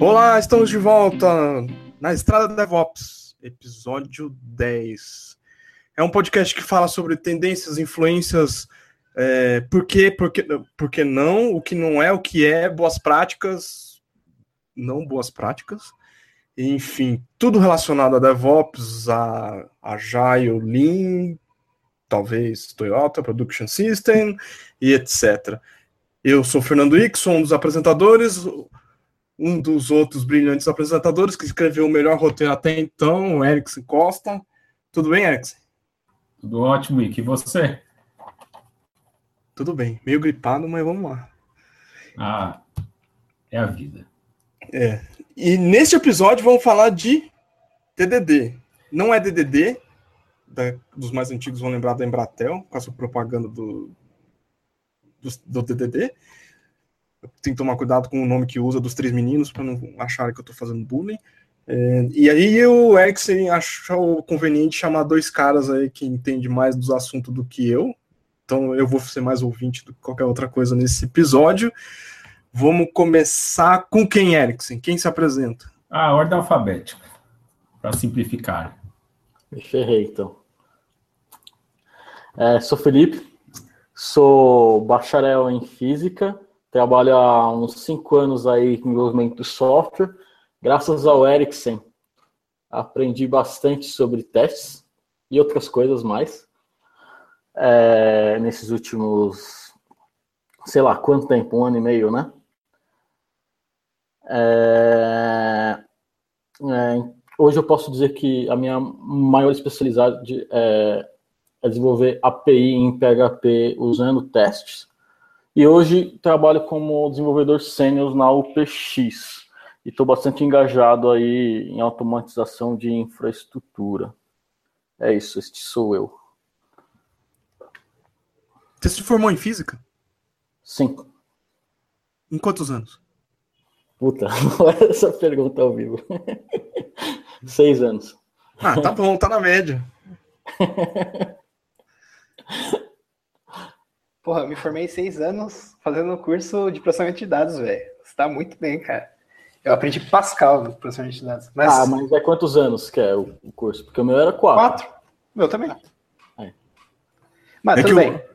Olá, estamos de volta na Estrada DevOps, episódio 10. É um podcast que fala sobre tendências, influências, é, por quê, por que, por que não, o que não é, o que é, boas práticas, não boas práticas, enfim, tudo relacionado a DevOps, a Agile, Lean, talvez Toyota, Production System e etc. Eu sou Fernando Ixon, um dos apresentadores, um dos outros brilhantes apresentadores que escreveu o melhor roteiro até então, o Erickson Costa. Tudo bem, Erickson? Tudo ótimo. E você? Tudo bem. Meio gripado, mas vamos lá. Ah, é a vida. É. E neste episódio vamos falar de TDD. Não é DDD, da, dos mais antigos vão lembrar da Embratel, com a sua propaganda do, do, do DDD. Tenho que tomar cuidado com o nome que usa dos três meninos, para não acharem que eu estou fazendo bullying. É, e aí o Erickson achou conveniente chamar dois caras aí que entendem mais dos assuntos do que eu. Então eu vou ser mais ouvinte do que qualquer outra coisa nesse episódio. Vamos começar com quem, Erickson? Quem se apresenta? A ordem alfabética, para simplificar. Me ferrei, então. É, sou Felipe, sou bacharel em física, trabalho há uns cinco anos aí em desenvolvimento de software. Graças ao Ericsson, aprendi bastante sobre testes e outras coisas mais. É, nesses últimos, sei lá, quanto tempo? Um ano e meio, né? É, é, hoje eu posso dizer que a minha maior especialidade é é desenvolver API em PHP usando testes. E hoje trabalho como desenvolvedor sênior na UPX. E estou bastante engajado aí em automatização de infraestrutura. É isso, este sou eu. Você se formou em física? Sim. Em quantos anos? Puta, olha essa pergunta ao vivo. Seis anos. Ah, tá bom, tá na média. Porra, eu me formei seis anos fazendo curso de processamento de dados, velho. Você tá muito bem, cara. Eu aprendi Pascal no processamento de dados. Mas... Ah, mas é quantos anos que é o curso? Porque o meu era quatro. Quatro? Meu também. É. Mas é tudo bem. Eu...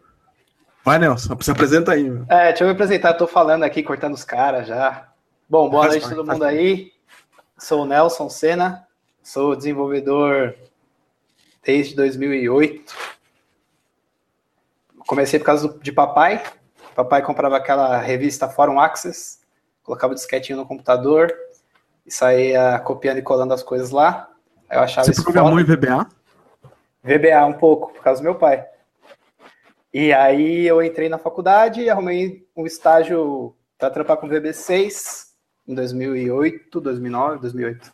Vai, Nelson, se apresenta aí. Meu. É, deixa eu me apresentar. Eu tô falando aqui, cortando os caras já. Bom, boa noite a todo mundo aí. Sou o Nelson Sena, sou desenvolvedor desde 2008 comecei por causa de papai. Papai comprava aquela revista Forum Access, colocava o disquetinho no computador e saía copiando e colando as coisas lá. Eu achava Você programou em VBA? VBA um pouco, por causa do meu pai. E aí eu entrei na faculdade e arrumei um estágio para trampar com VB6 em 2008, 2009, 2008.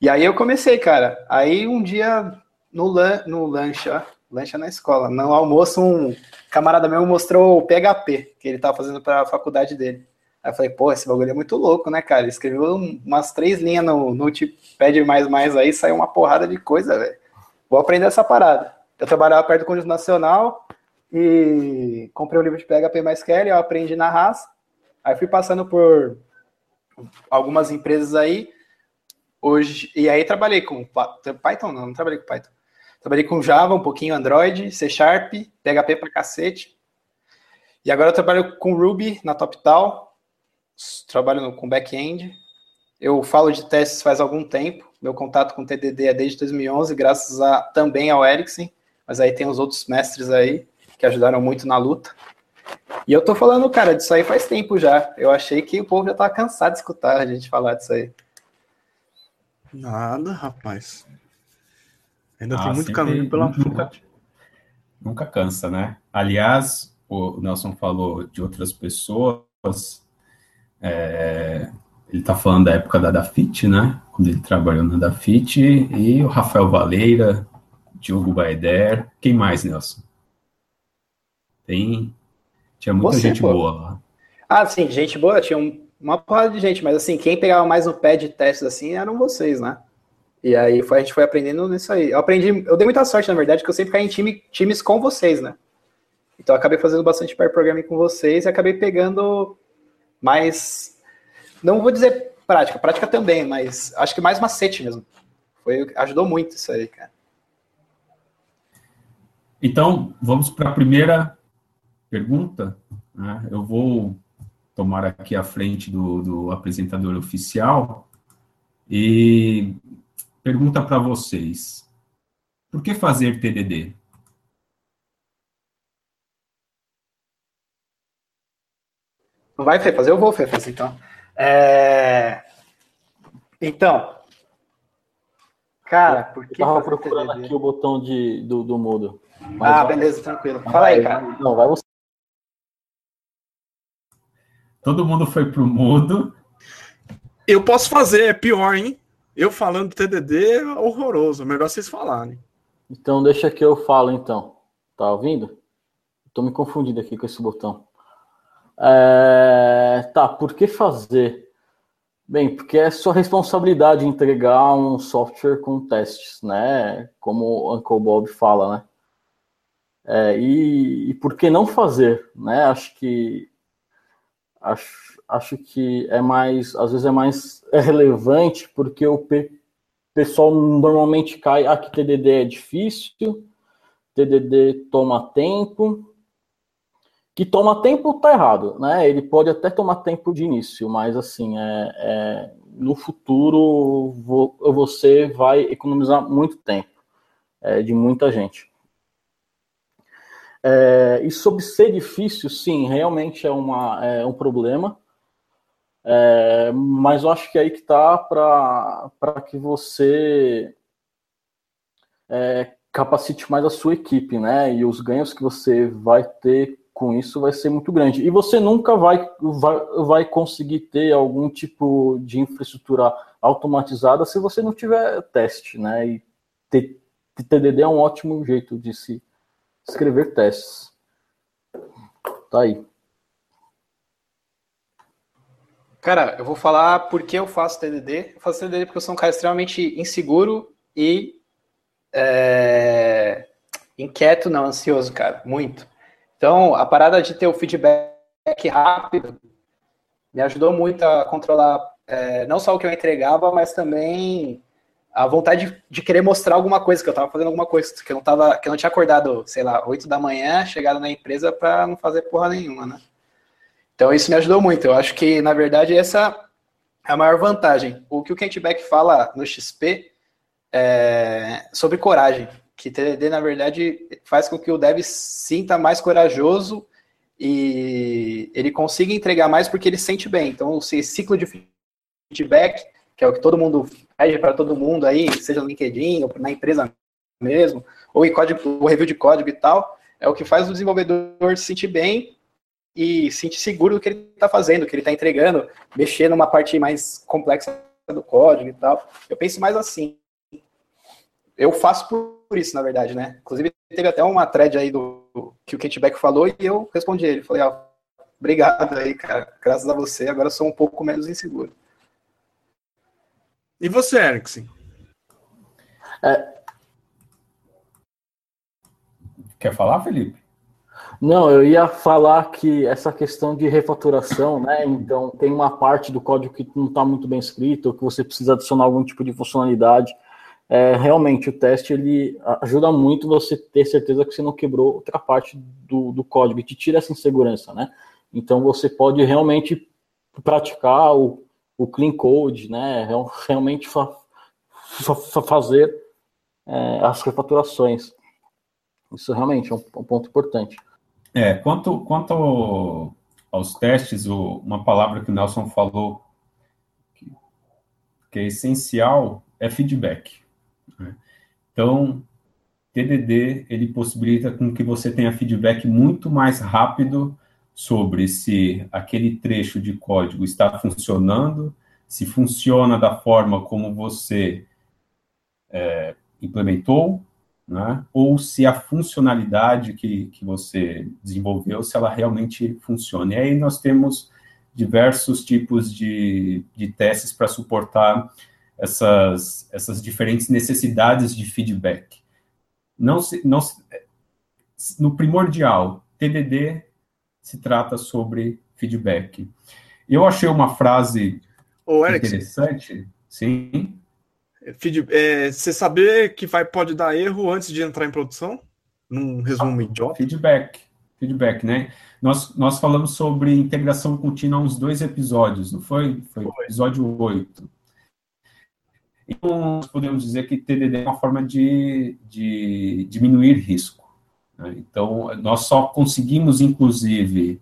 E aí eu comecei, cara. Aí um dia no, lan no lanche, ó, lancha na escola. No almoço, um camarada meu mostrou o PHP que ele tava fazendo para a faculdade dele. Aí eu falei, pô, esse bagulho é muito louco, né, cara? Ele escreveu umas três linhas no Notepad mais mais aí, saiu uma porrada de coisa, velho. Vou aprender essa parada. Eu trabalhava perto do Conjunto Nacional e comprei o um livro de PHP mais Kelly, eu aprendi na raça. Aí fui passando por algumas empresas aí. Hoje, e aí trabalhei com Python, não, não trabalhei com Python. Trabalhei com Java, um pouquinho Android, C Sharp, PHP pra cacete. E agora eu trabalho com Ruby na TopTal. Trabalho no, com back-end. Eu falo de testes faz algum tempo. Meu contato com TDD é desde 2011, graças a, também ao Ericsson. Mas aí tem os outros mestres aí que ajudaram muito na luta. E eu tô falando, cara, disso aí faz tempo já. Eu achei que o povo já tava cansado de escutar a gente falar disso aí. Nada, rapaz. Ainda ah, tem muito caminho pela nunca, frente. Nunca cansa, né? Aliás, o Nelson falou de outras pessoas. É, ele está falando da época da Dafit, né? Quando ele trabalhou na Dafit. E o Rafael Valeira, Diogo Baeder. Quem mais, Nelson? Tem. Tinha muita Você, gente pô. boa lá. Ah, sim, gente boa. Tinha uma porrada de gente, mas assim, quem pegava mais no pé de testes assim eram vocês, né? E aí foi, a gente foi aprendendo nisso aí. Eu aprendi, eu dei muita sorte, na verdade, que eu sempre caí em time, times com vocês, né? Então acabei fazendo bastante pair programming com vocês e acabei pegando mais. Não vou dizer prática. Prática também, mas acho que mais macete mesmo. Foi, ajudou muito isso aí, cara. Então, vamos para a primeira pergunta. Né? Eu vou tomar aqui a frente do, do apresentador oficial e pergunta para vocês: por que fazer TDD? Não vai, Fê, fazer? Eu vou, Fê, fazer então. É... Então, cara, por que Eu tava procurando TDD? aqui o botão de, do, do mudo. ah, vai... beleza, tranquilo. Fala aí, cara. Não, vai você. Todo mundo foi pro mudo. Eu posso fazer, é pior, hein? Eu falando TDD é horroroso. Melhor vocês falarem. Então deixa que eu falo, então. Tá ouvindo? Tô me confundindo aqui com esse botão. É... Tá, por que fazer? Bem, porque é sua responsabilidade entregar um software com testes, né? Como o Uncle Bob fala, né? É, e, e, por que não fazer, né? Acho que acho, acho que é mais, às vezes é mais relevante porque o pessoal normalmente cai, ah, que TDD é difícil, TDD toma tempo, que toma tempo tá errado, né? Ele pode até tomar tempo de início, mas assim, é, é no futuro você vai economizar muito tempo é, de muita gente. É, e sobre ser difícil, sim, realmente é, uma, é um problema. É, mas eu acho que é aí que está para que você é, capacite mais a sua equipe, né? E os ganhos que você vai ter com isso vai ser muito grande. E você nunca vai, vai, vai conseguir ter algum tipo de infraestrutura automatizada se você não tiver teste, né? E TDD é um ótimo jeito de se escrever testes. Tá aí. Cara, eu vou falar por que eu faço TDD. Eu faço TDD porque eu sou um cara extremamente inseguro e é, inquieto, não, ansioso, cara, muito. Então, a parada de ter o feedback rápido me ajudou muito a controlar é, não só o que eu entregava, mas também a vontade de, de, querer mostrar alguma coisa, que eu estava fazendo alguma coisa, que eu não tava, que eu não tinha acordado, sei lá, 8 da manhã, chegado na empresa para não fazer porra nenhuma, né? Então isso me ajudou muito. Eu acho que, na verdade, essa é a maior vantagem. O que o Kent Beck fala no XP é sobre coragem que TDD, na verdade, faz com que o dev sinta mais corajoso e ele consiga entregar mais porque ele sente bem. Então, esse ciclo de feedback, que é o que todo mundo pede para todo mundo aí, seja no LinkedIn ou na empresa mesmo, ou em código, o review de código e tal, é o que faz o desenvolvedor se sentir bem e se sentir seguro do que ele está fazendo, que ele está entregando, mexer numa parte mais complexa do código e tal. Eu penso mais assim. Eu faço por por isso, na verdade, né? Inclusive, teve até uma thread aí do que o Kent Beck falou e eu respondi ele. Falei, ó, obrigado aí, cara. Graças a você, agora sou um pouco menos inseguro. E você, Erickson? É... Quer falar, Felipe? Não, eu ia falar que essa questão de refatoração, né? Então, tem uma parte do código que não está muito bem escrito, que você precisa adicionar algum tipo de funcionalidade é, realmente o teste ele ajuda muito você ter certeza que você não quebrou outra parte do, do código e te tira essa insegurança, né? Então você pode realmente praticar o, o clean code, né? Realmente fa, fa, fazer é, as refaturações. Isso realmente é um, um, ponto importante. É, quanto, quanto aos testes, o, uma palavra que o Nelson falou que, que é essencial é feedback. Né? Então, TDD ele possibilita com que você tenha feedback muito mais rápido sobre se aquele trecho de código está funcionando, se funciona da forma como você é, implementou, né? ou se a funcionalidade que, que você desenvolveu, se ela realmente funciona. E aí nós temos diversos tipos de, de testes para suportar essas, essas diferentes necessidades de feedback. Não se, não se, no primordial, TDD se trata sobre feedback. Eu achei uma frase Ô, Interessante, sim. Feed- é, você saber que vai, pode dar erro antes de entrar em produção? Num resumo idiota? Feedback, feedback, né? Nós, nós falamos sobre integração contínua há uns dois episódios, não foi? Foi Foi. episódio 8. Então, nós podemos dizer que TDD é uma forma de, de diminuir risco. né? Então, nós só conseguimos, inclusive,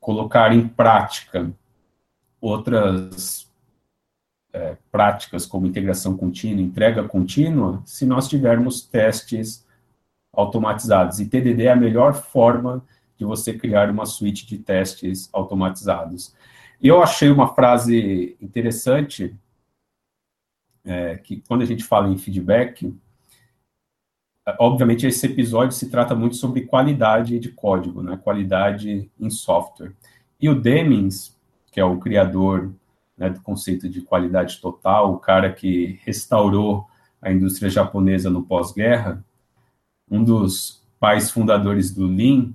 colocar em prática outras é, práticas como integração contínua, entrega contínua, se nós tivermos testes automatizados. E TDD é a melhor forma de você criar uma suite de testes automatizados. Eu achei uma frase interessante, é, que quando a gente fala em feedback, obviamente esse episódio se trata muito sobre qualidade de código, né, qualidade em software. E o Demings, que é o criador né, do conceito de qualidade total, o cara que restaurou a indústria japonesa no pós-guerra, um dos pais fundadores do Lean,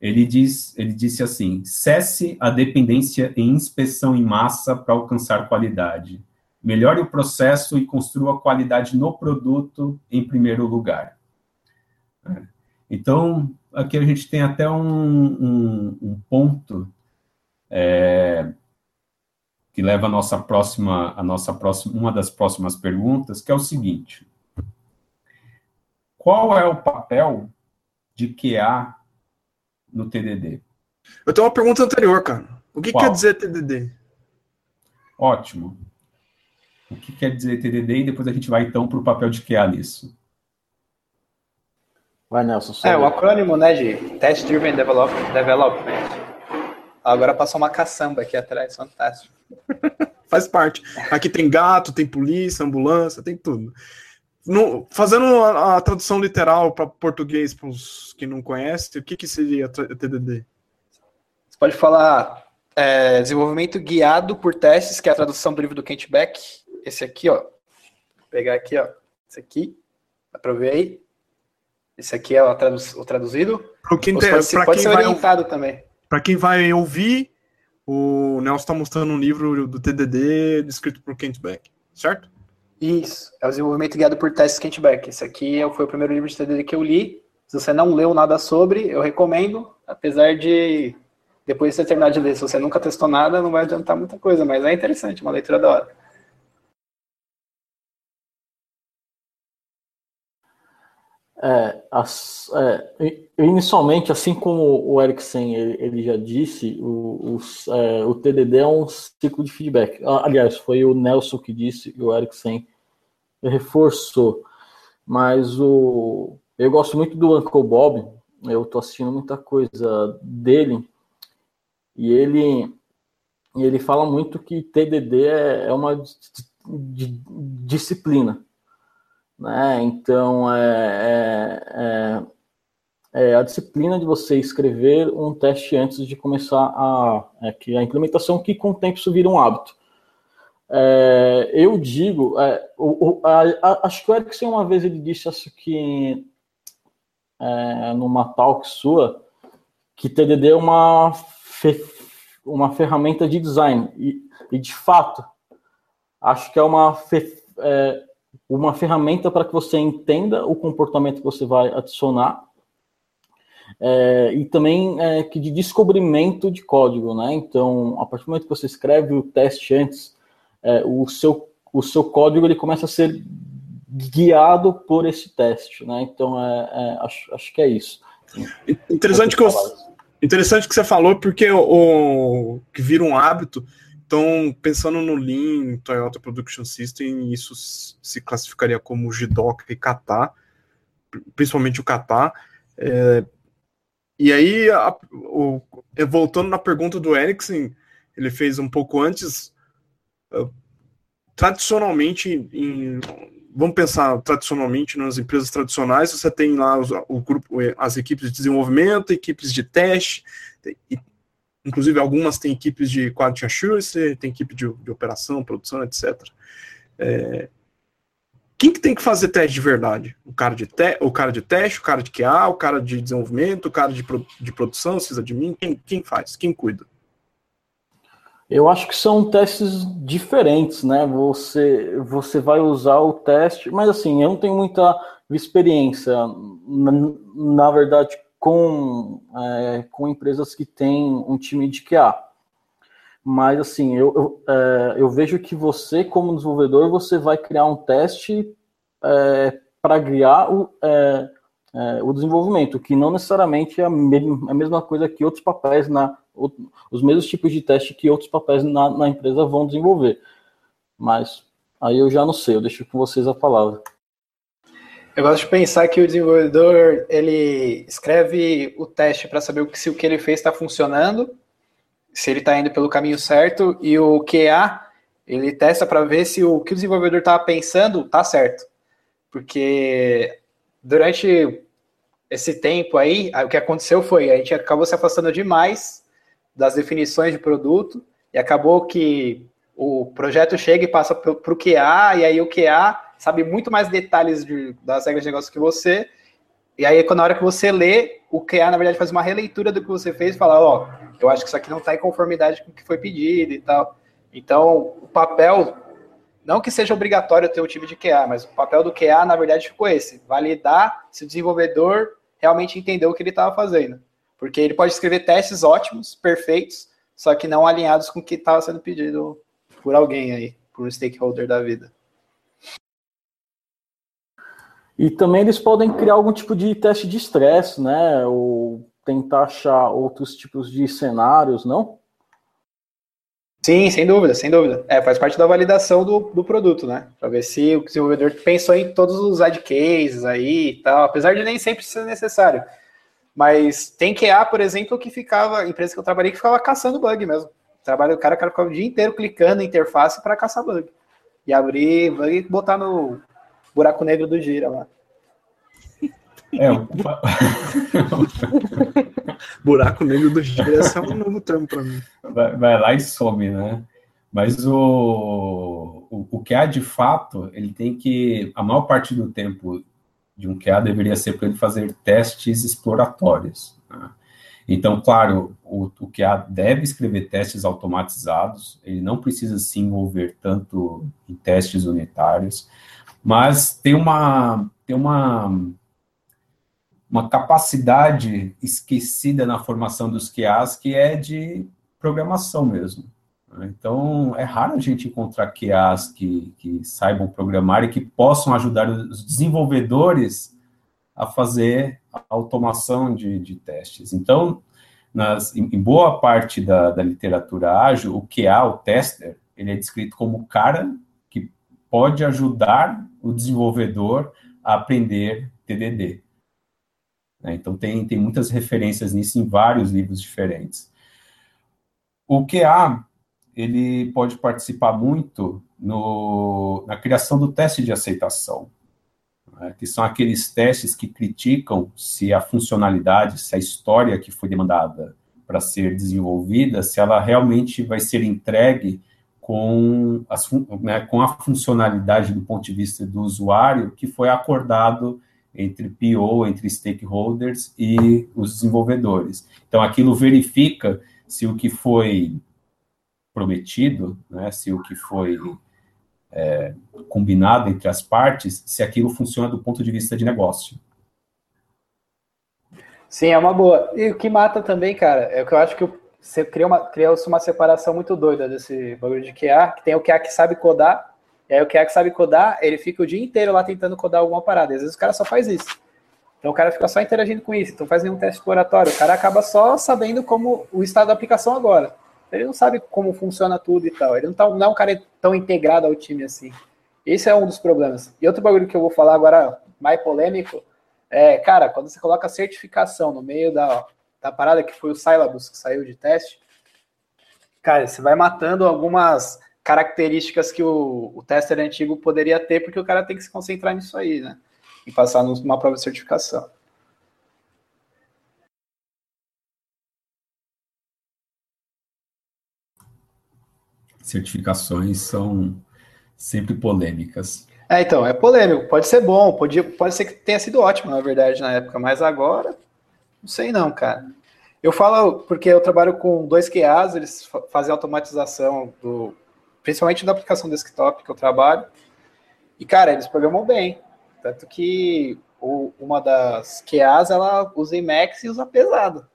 ele, diz, ele disse assim: cesse a dependência em inspeção em massa para alcançar qualidade. Melhore o processo e construa qualidade no produto em primeiro lugar. É. Então, aqui a gente tem até um, um, um ponto é, que leva a nossa próxima, a nossa próxima, uma das próximas perguntas, que é o seguinte: qual é o papel de QA no TDD? Eu tenho uma pergunta anterior, cara. O que Qual? quer dizer TDD? Ótimo. O que quer dizer TDD? E depois a gente vai então para o papel de QA nisso. Vai, Nelson. É, o acrônimo, né, de Test Driven Develop, Development. Agora passou uma caçamba aqui atrás, fantástico. Faz parte. Aqui tem gato, tem polícia, ambulância, tem tudo. No- fazendo a, a tradução literal para português, para os que não conhecem, o que, que seria TDD? Você pode falar é, desenvolvimento guiado por testes, que é a tradução do livro do Kent Beck. Esse aqui, ó. Vou pegar aqui, ó. Esse aqui. Dá pra ver aí? Esse aqui é o, tradu- o traduzido. Para quem, Ou pode, pode quem ser vai, orientado também. Pra quem vai ouvir, o Nelson está mostrando um livro do TDD escrito por Kent Beck, certo? Isso. É o desenvolvimento guiado por testes Kent Beck. Esse aqui é- foi o primeiro livro de TDD que eu li. Se você não leu nada sobre, eu recomendo. Apesar de, depois de você terminar de ler, se você nunca testou nada, não vai adiantar muita coisa. Mas é interessante, uma leitura da hora. É, as- é, inicialmente, assim como o Eriksen ele, ele já disse, o, os- é, o TDD é um ciclo de feedback. Aliás, foi o Nelson que disse e o Eriksen reforçou. Mas o, eu gosto muito do Uncle Bob, eu estou assistindo muita coisa dele, e ele, ele fala muito que TDD é, é uma di- di- disciplina né? Então é, é, é, é a disciplina de você escrever um teste antes de começar a, é, que a implementação, que com o tempo isso vira um hábito. É, eu digo, é, o, o, a, a, acho que o Erickson uma vez ele disse isso que é, numa talk sua, que TDD é uma, fe, uma ferramenta de design e, e de fato acho que é uma fe, é, uma ferramenta para que você entenda o comportamento que você vai adicionar é, e também é, que de descobrimento de código, né? Então, a partir do momento que você escreve o teste antes, é, o, seu, o seu código ele começa a ser guiado por esse teste, né? Então, é, é, acho, acho que é isso. Interessante que, eu, interessante que você falou, porque o, o que vira um hábito então, pensando no Lean, Toyota Production System, isso se classificaria como JDoc e Kata, principalmente o Kata. É, e aí, a, o, voltando na pergunta do Ericsson, ele fez um pouco antes, uh, tradicionalmente, em, vamos pensar tradicionalmente nas empresas tradicionais, você tem lá os, o grupo, as equipes de desenvolvimento, equipes de teste, e, Inclusive, algumas têm equipes de quality assurance, tem equipe de, de operação, produção, etc. É, quem que tem que fazer teste de verdade? O cara de, te, o cara de teste, o cara de QA, o cara de desenvolvimento, o cara de, pro, de produção, precisa de mim? Quem, quem faz? Quem cuida? Eu acho que são testes diferentes, né? Você, você vai usar o teste, mas assim, eu não tenho muita experiência, na, na verdade, com, é, com empresas que têm um time de QA. Mas assim, eu, eu, é, eu, vejo que você, como desenvolvedor, você vai criar um teste é, para guiar o, é, é, o desenvolvimento, que não necessariamente é a, mesma, a mesma coisa que outros papéis na os mesmos tipos de teste que outros papéis na, na empresa vão desenvolver. Mas aí eu já não sei, eu deixo com vocês a palavra. Eu gosto de pensar que o desenvolvedor ele escreve o teste para saber se o que ele fez está funcionando, se ele está indo pelo caminho certo, e o QA ele testa para ver se o que o desenvolvedor estava pensando está certo. Porque durante esse tempo aí, o que aconteceu foi a gente acabou se afastando demais das definições de produto e acabou que o projeto chega e passa para o QA, e aí o QA sabe muito mais detalhes de, das regras de negócio que você, e aí quando na hora que você lê, o QA na verdade faz uma releitura do que você fez e fala, ó, oh, eu acho que isso aqui não está em conformidade com o que foi pedido e tal. Então, o papel, não que seja obrigatório ter um time de QA, mas o papel do QA, na verdade, ficou esse, validar se o desenvolvedor realmente entendeu o que ele estava fazendo. Porque ele pode escrever testes ótimos, perfeitos, só que não alinhados com o que estava sendo pedido por alguém aí, por um stakeholder da vida. E também eles podem criar algum tipo de teste de estresse, né? Ou tentar achar outros tipos de cenários, não? Sim, sem dúvida, sem dúvida. É, faz parte da validação do, do produto, né? Para ver se o desenvolvedor pensou em todos os ad cases aí e tal, apesar de nem sempre ser necessário. Mas tem QA, por exemplo, que ficava, empresa que eu trabalhei, que ficava caçando bug mesmo. Trabalho, o cara, o cara ficava o dia inteiro clicando em interface para caçar bug. E abrir bug e botar no buraco negro do gira lá. É, o... buraco negro do gira é um novo termo para mim. Vai, vai, lá e some, né? Mas o, o, o QA, de fato, ele tem que, a maior parte do tempo de um QA deveria ser para ele fazer testes exploratórios. Né? Então, claro, o, o QA deve escrever testes automatizados, ele não precisa se envolver tanto em testes unitários, mas tem uma, tem uma, uma capacidade esquecida na formação dos QAs que é de programação mesmo. Então, é raro a gente encontrar QAs que, que saibam programar e que possam ajudar os desenvolvedores a fazer a automação de, de testes. Então, nas, em, em, boa parte da, da, literatura ágil, o QA, o tester, ele é descrito como o cara que pode ajudar o desenvolvedor a aprender TDD. Né? Então, tem, tem muitas referências nisso em vários livros diferentes. O QA ele pode participar muito no, na criação do teste de aceitação, né, que são aqueles testes que criticam se a funcionalidade, se a história que foi demandada para ser desenvolvida, se ela realmente vai ser entregue com, as, né, com a funcionalidade do ponto de vista do usuário que foi acordado entre PO, entre stakeholders e os desenvolvedores. Então, aquilo verifica se o que foi prometido, né, se o que foi é, combinado entre as partes, se aquilo funciona do ponto de vista de negócio. Sim, é uma boa. E o que mata também, cara, é o que eu acho que você cria uma, criou uma separação muito doida desse bagulho de QA, que tem o QA que sabe codar, e aí o QA que sabe codar, ele fica o dia inteiro lá tentando codar alguma parada, e às vezes o cara só faz isso. Então o cara fica só interagindo com isso, então faz nenhum teste exploratório, o cara acaba só sabendo como o estado da aplicação agora. Ele não sabe como funciona tudo e tal. Ele não, tá, não é um cara tão integrado ao time assim. Esse é um dos problemas. E outro bagulho que eu vou falar agora, mais polêmico, é, cara, quando você coloca certificação no meio da, da parada, que foi o Syllabus que saiu de teste, cara, você vai matando algumas características que o, o tester antigo poderia ter, porque o cara tem que se concentrar nisso aí, né? E passar numa prova de certificação. certificações são sempre polêmicas. É, então, é polêmico. Pode ser bom, pode, pode ser que tenha sido ótimo, na verdade, na época, mas agora, não sei não, cara. Eu falo porque eu trabalho com dois QAs, eles fazem automatização do, principalmente da aplicação desktop que eu trabalho. E cara, eles programam bem, tanto que o, uma das QAs ela usa Emacs e usa pesado.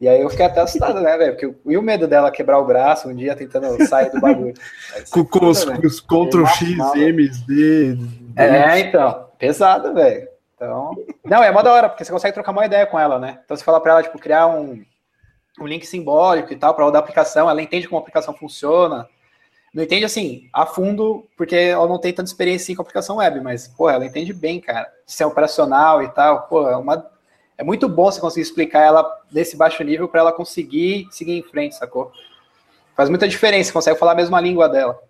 E aí eu fiquei até assustado, né, velho? Porque e o medo dela quebrar o braço um dia tentando sair do bagulho. com, com os, Ctrl X, M's, D. É, então, pesado, velho. Então, não, é uma da hora, porque você consegue trocar uma ideia com ela, né? Então você fala para ela, tipo, criar um, um link simbólico e tal para rodar a aplicação, ela entende como a aplicação funciona. Não entende assim, a fundo, porque ela não tem tanta experiência assim, com a aplicação web, mas, pô, ela entende bem, cara. Sistema operacional e tal, pô, é uma é muito bom você conseguir explicar ela nesse baixo nível para ela conseguir seguir em frente, sacou? Faz muita diferença, consegue falar a mesma língua dela.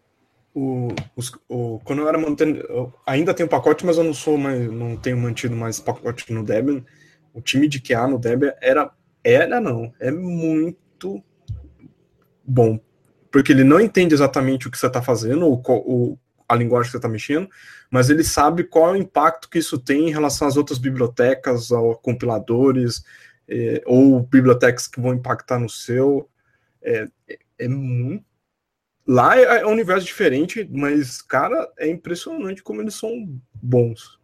O, os, o, quando eu era mantendo, eu ainda tenho pacote, mas eu não sou mais, não tenho mantido mais pacote no Debian. O time de QA no Debian era, era não, é muito bom, porque ele não entende exatamente o que você está fazendo, ou, ou a linguagem que você está mexendo, mas ele sabe qual é o impacto que isso tem em relação às outras bibliotecas, ou compiladores, é, ou bibliotecas que vão impactar no seu. É, é, é muito. Lá é, é um universo diferente, mas, cara, é impressionante como eles são bons.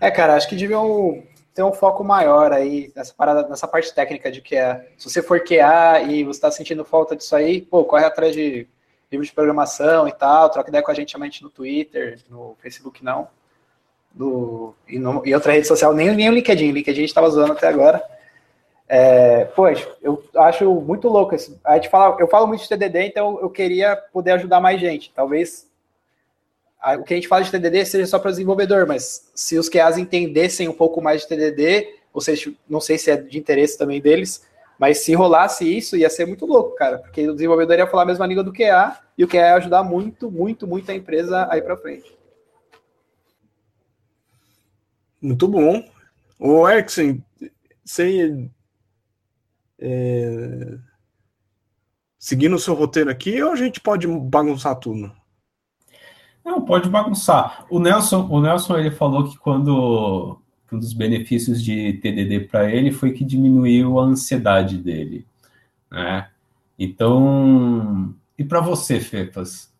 É, cara, acho que deviam ter um foco maior aí nessa parada, nessa parte técnica de que é. Se você for QA e você está sentindo falta disso aí, pô, corre atrás de livro de programação e tal, troca ideia com a gente somente no Twitter, no Facebook não. Do, e, no, e outra rede social, nem, nem o LinkedIn, LinkedIn a gente estava usando até agora. É, pois, eu acho muito louco. Esse, a gente fala, eu falo muito de TDD, então eu queria poder ajudar mais gente. Talvez o que a gente fala de TDD seja só para desenvolvedor, mas se os QAs entendessem um pouco mais de TDD, ou seja, não sei se é de interesse também deles, mas se rolasse isso, ia ser muito louco, cara, porque o desenvolvedor ia falar a mesma língua do QA e o QA ia ajudar muito, muito, muito a empresa a ir para frente. Muito bom. O Eriksen, você é, seguindo o seu roteiro aqui ou a gente pode bagunçar tudo? Não, pode bagunçar. O Nelson, o Nelson ele falou que quando um dos benefícios de TDD para ele foi que diminuiu a ansiedade dele, né? Então, e para você, Fepas,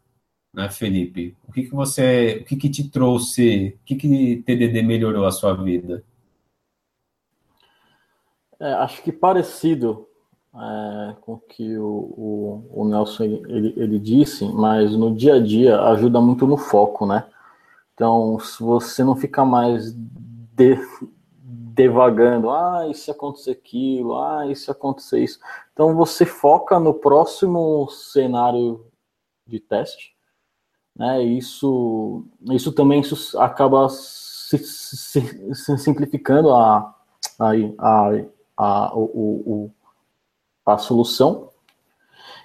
né, Felipe? O que que você, o que que te trouxe, o que que TDD melhorou a sua vida? É, acho que parecido é, com o que o, o, o Nelson ele, ele, disse, mas no dia a dia ajuda muito no foco, né? Então, se você não fica mais de, devagando, ah, e se acontecer aquilo, ah, e se acontecer isso. Então você foca no próximo cenário de teste, né? Isso, isso também isso acaba se, se, se simplificando a, a, a, a, o, o, a solução.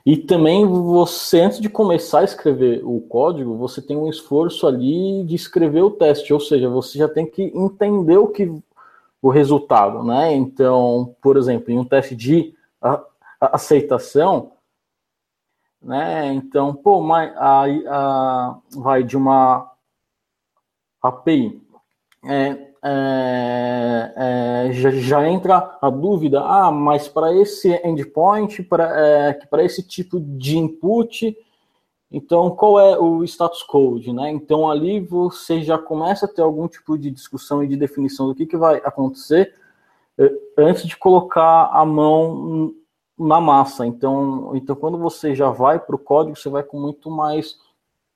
E também você, antes de começar a escrever o código, você tem um esforço ali de escrever o teste, ou seja, você já tem que entender o que o resultado, né? Então, por exemplo, em um teste de aceitação, né? Então, pô, mas a, a, vai de uma API. É, é, é, já, já, entra a dúvida, ah, mas para esse endpoint, para é, esse tipo de input, então qual é o status code, né? Então ali você já começa a ter algum tipo de discussão e de definição do que, que vai acontecer antes de colocar a mão na massa. Então, então quando você já vai para o código, você vai com muito mais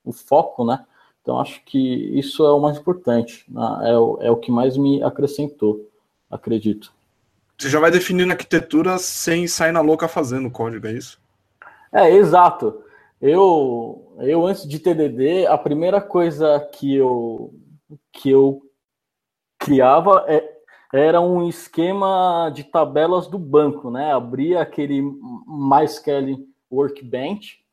o foco, né? Então, acho que isso é o mais importante, né? é, o, é o que mais me acrescentou, acredito. Você já vai definindo arquitetura sem sair na louca fazendo o código, é isso? É, exato. Eu, eu antes de TDD, a primeira coisa que eu, que eu criava é, era um esquema de tabelas do banco, né? Abria aquele MySQL Workbench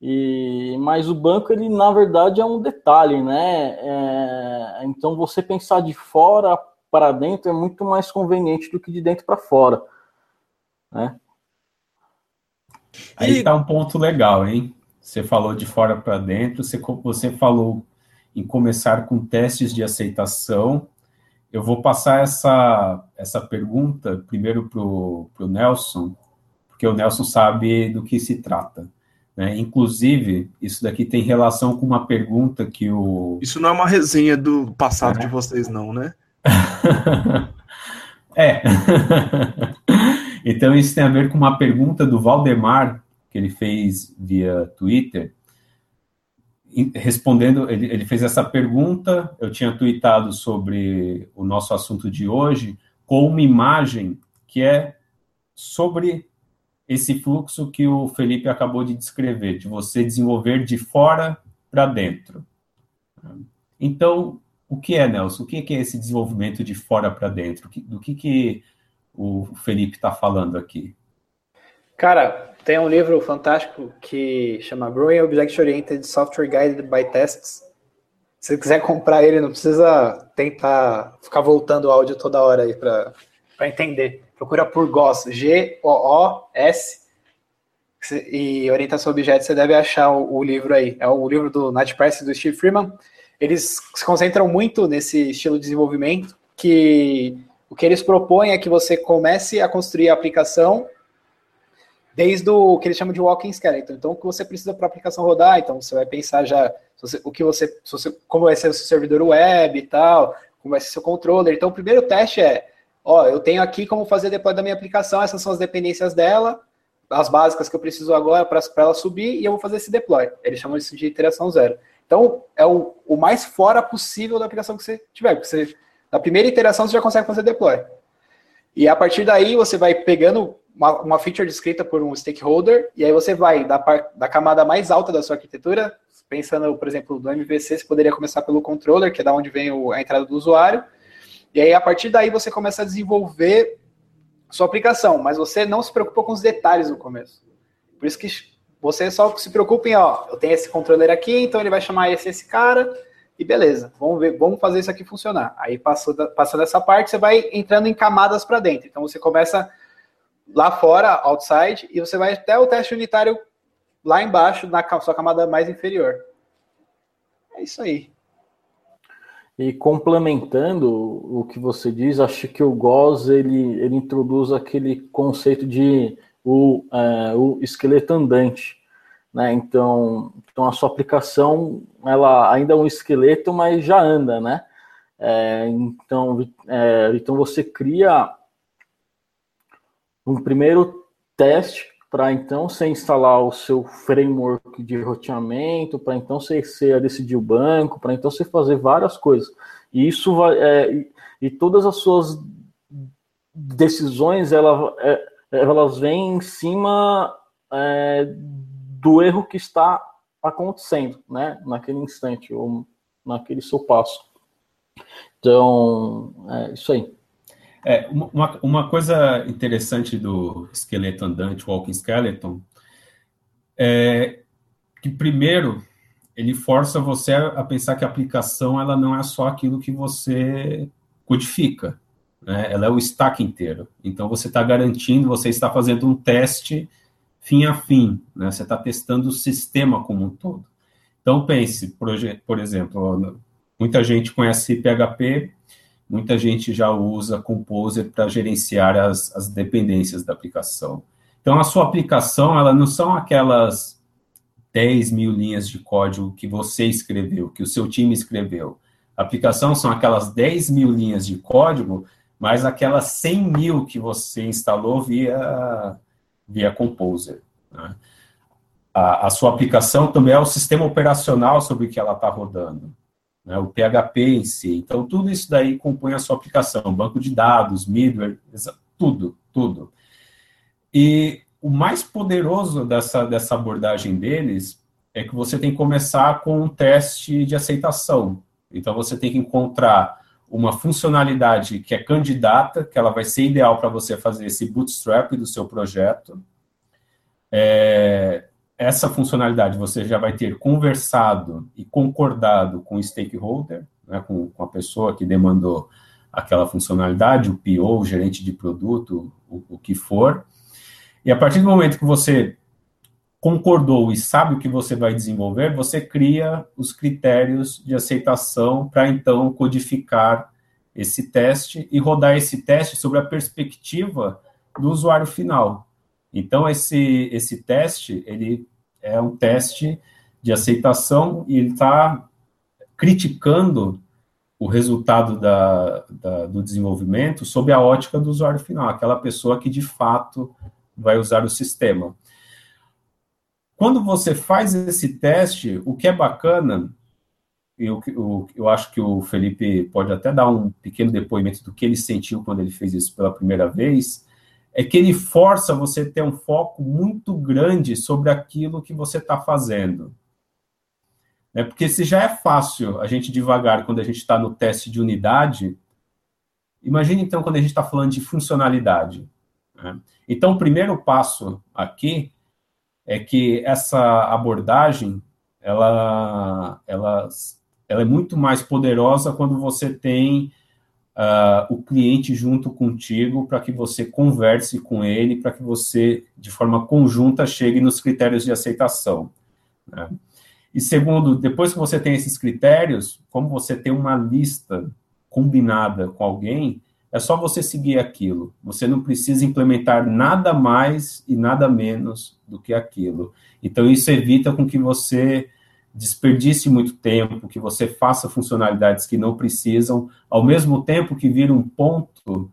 e, mas o banco, ele na verdade é um detalhe, né? É, então você pensar de fora para dentro é muito mais conveniente do que de dentro para fora, né? Aí está um ponto legal, hein? Você falou de fora para dentro, você, você falou em começar com testes de aceitação. eu vou passar essa, essa pergunta primeiro para o Nelson, porque o Nelson sabe do que se trata. Né? Inclusive, isso daqui tem relação com uma pergunta que o. Isso não é uma resenha do passado é. de vocês, não, né? é. então, isso tem a ver com uma pergunta do Valdemar, que ele fez via Twitter. Respondendo, ele, ele fez essa pergunta, eu tinha tweetado sobre o nosso assunto de hoje, com uma imagem que é sobre esse fluxo que o Felipe acabou de descrever, de você desenvolver de fora para dentro. Então, o que é, Nelson? O que é esse desenvolvimento de fora para dentro? Do que, que o Felipe está falando aqui? Cara, tem um livro fantástico que chama Growing Object Oriented Software Guided by Tests. Se você quiser comprar ele, não precisa tentar ficar voltando o áudio toda hora aí para entender procura por GOS, G-O-O-S, e orientação a objetos, você deve achar o, o, livro aí. É o livro do Nat Price e do Steve Freeman. Eles se concentram muito nesse estilo de desenvolvimento, que o que eles propõem é que você comece a construir a aplicação desde o que eles chamam de walking skeleton. Então, o que você precisa para a aplicação rodar, então você vai pensar já você, o que você, você, como vai ser o seu servidor web e tal, como vai ser seu controller. Então, o primeiro teste é ó, eu tenho aqui como fazer deploy da minha aplicação, essas são as dependências dela, as básicas que eu preciso agora para ela subir, e eu vou fazer esse deploy. Eles chamam isso de iteração zero. Então, é o, o mais fora possível da aplicação que você tiver, porque você, na primeira iteração você já consegue fazer deploy. E a partir daí você vai pegando uma, uma feature descrita por um stakeholder, e aí você vai da, da camada mais alta da sua arquitetura, pensando, por exemplo, do MVC, você poderia começar pelo controller, que é da onde vem o, a entrada do usuário, e aí, a partir daí, você começa a desenvolver sua aplicação, mas você não se preocupa com os detalhes no começo. Por isso que você só se preocupa em, ó, eu tenho esse controller aqui, então ele vai chamar esse, esse cara, e beleza, vamos ver, vamos fazer isso aqui funcionar. Aí, passou, passando essa parte, você vai entrando em camadas para dentro. Então, você começa lá fora, outside, e você vai até o teste unitário lá embaixo, na sua camada mais inferior. É isso aí. E complementando o que você diz, acho que o Goss ele, ele introduz aquele conceito de o, é, o esqueleto andante. Né? Então, então, a sua aplicação ela ainda é um esqueleto, mas já anda. Né? É, então, é, então, você cria um primeiro teste para então você instalar o seu framework de roteamento, para então você, você decidir o banco, para então você fazer várias coisas. E isso vai é, e, e, todas as suas decisões ela, é, elas vêm em cima é, do erro que está acontecendo, né, naquele instante ou naquele seu passo. Então, é isso aí. É, uma, uma coisa interessante do esqueleto andante, walking skeleton, é que primeiro ele força você a pensar que a aplicação ela não é só aquilo que você codifica, né? ela é o stack inteiro. Então você está garantindo, você está fazendo um teste fim a fim, né? você está testando o sistema como um todo. Então pense, por, por exemplo, muita gente conhece PHP muita gente já usa Composer para gerenciar as, as dependências da aplicação. Então, a sua aplicação, ela não são aquelas 10 mil linhas de código que você escreveu, que o seu time escreveu. A aplicação são aquelas 10 mil linhas de código, mais aquelas 100 mil que você instalou via, via Composer. Né? A, a sua aplicação também é o sistema operacional sobre o que ela está rodando né, o PHP em si. Então, tudo isso daí compõe a sua aplicação, banco de dados, middleware, tudo, tudo. E o mais poderoso dessa, dessa abordagem deles é que você tem que começar com um teste de aceitação. Então, você tem que encontrar uma funcionalidade que é candidata, que ela vai ser ideal para você fazer esse bootstrap do seu projeto. É, essa funcionalidade você já vai ter conversado e concordado com o stakeholder, né, com, com, a pessoa que demandou aquela funcionalidade, o PO, o gerente de produto, o, o que for. E a partir do momento que você concordou e sabe o que você vai desenvolver, você cria os critérios de aceitação para então codificar esse teste e rodar esse teste sobre a perspectiva do usuário final. Então, esse, esse teste, ele é um teste de aceitação e ele está criticando o resultado da, da, do desenvolvimento sob a ótica do usuário final, aquela pessoa que de fato vai usar o sistema. Quando você faz esse teste, o que é bacana, eu, eu, eu acho que o Felipe pode até dar um pequeno depoimento do que ele sentiu quando ele fez isso pela primeira vez, é que ele força você ter um foco muito grande sobre aquilo que você está fazendo. É porque se já é fácil a gente devagar quando a gente está no teste de unidade, imagine então quando a gente está falando de funcionalidade. Né? Então, o primeiro passo aqui é que essa abordagem ela, ela, ela é muito mais poderosa quando você tem uh, o cliente junto contigo para que você converse com ele, para que você, de forma conjunta, chegue nos critérios de aceitação. Né? E segundo, depois que você tem esses critérios, como você tem uma lista combinada com alguém, é só você seguir aquilo. Você não precisa implementar nada mais e nada menos do que aquilo. Então, isso evita com que você desperdice muito tempo, que você faça funcionalidades que não precisam, ao mesmo tempo que vira um ponto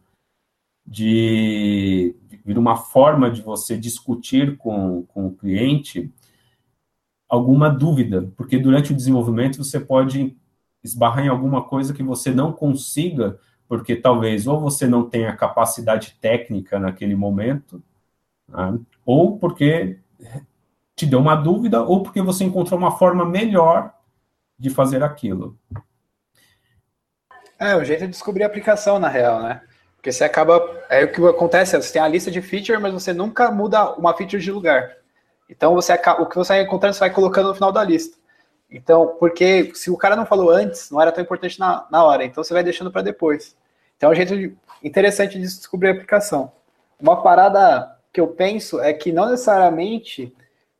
de. vira uma forma de você discutir com, com o cliente alguma dúvida, porque durante o desenvolvimento você pode esbarrar em alguma coisa que você não consiga porque talvez ou você não tenha capacidade técnica naquele momento, né? ou porque te deu uma dúvida, ou porque você encontrou uma forma melhor de fazer aquilo. É, o jeito de descobrir a aplicação, na real, né? Porque você acaba. É o que acontece, você tem a lista de feature, mas você nunca muda uma feature de lugar. Então você o que você vai encontrando, você vai colocando no final da lista. Então, porque se o cara não falou antes, não era tão importante na, na hora, então você vai deixando para depois. Então é um jeito interessante de descobrir a aplicação. Uma parada que eu penso é que não necessariamente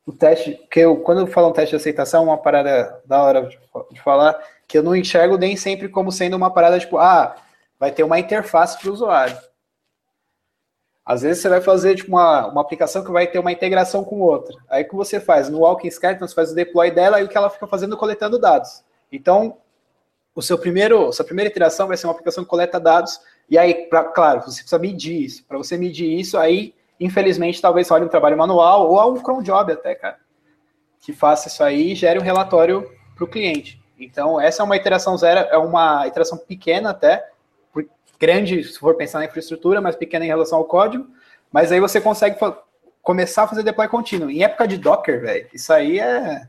o teste, que eu, quando eu falo um teste de aceitação, uma parada da hora de, falar, que eu não enxergo nem sempre como sendo uma parada tipo, ah, vai ter uma interface para o usuário. Às vezes você vai fazer tipo, uma, uma aplicação que vai ter uma integração com outra. Aí o que você faz? No Walking Skeleton, você faz o deploy dela e o que ela fica fazendo coletando dados. Então, o seu primeiro, sua primeira iteração vai ser uma aplicação que coleta dados, e aí, pra, claro, você precisa medir isso. Para você medir isso, aí, infelizmente, talvez olhe um trabalho manual ou um cron job até, cara, que faça isso aí e gere um relatório para o cliente. Então, essa é uma iteração zero, é uma iteração pequena até, grande se for pensar na infraestrutura, mas pequena em relação ao código, mas aí você consegue começar a fazer deploy contínuo. Em época de Docker, velho, isso aí é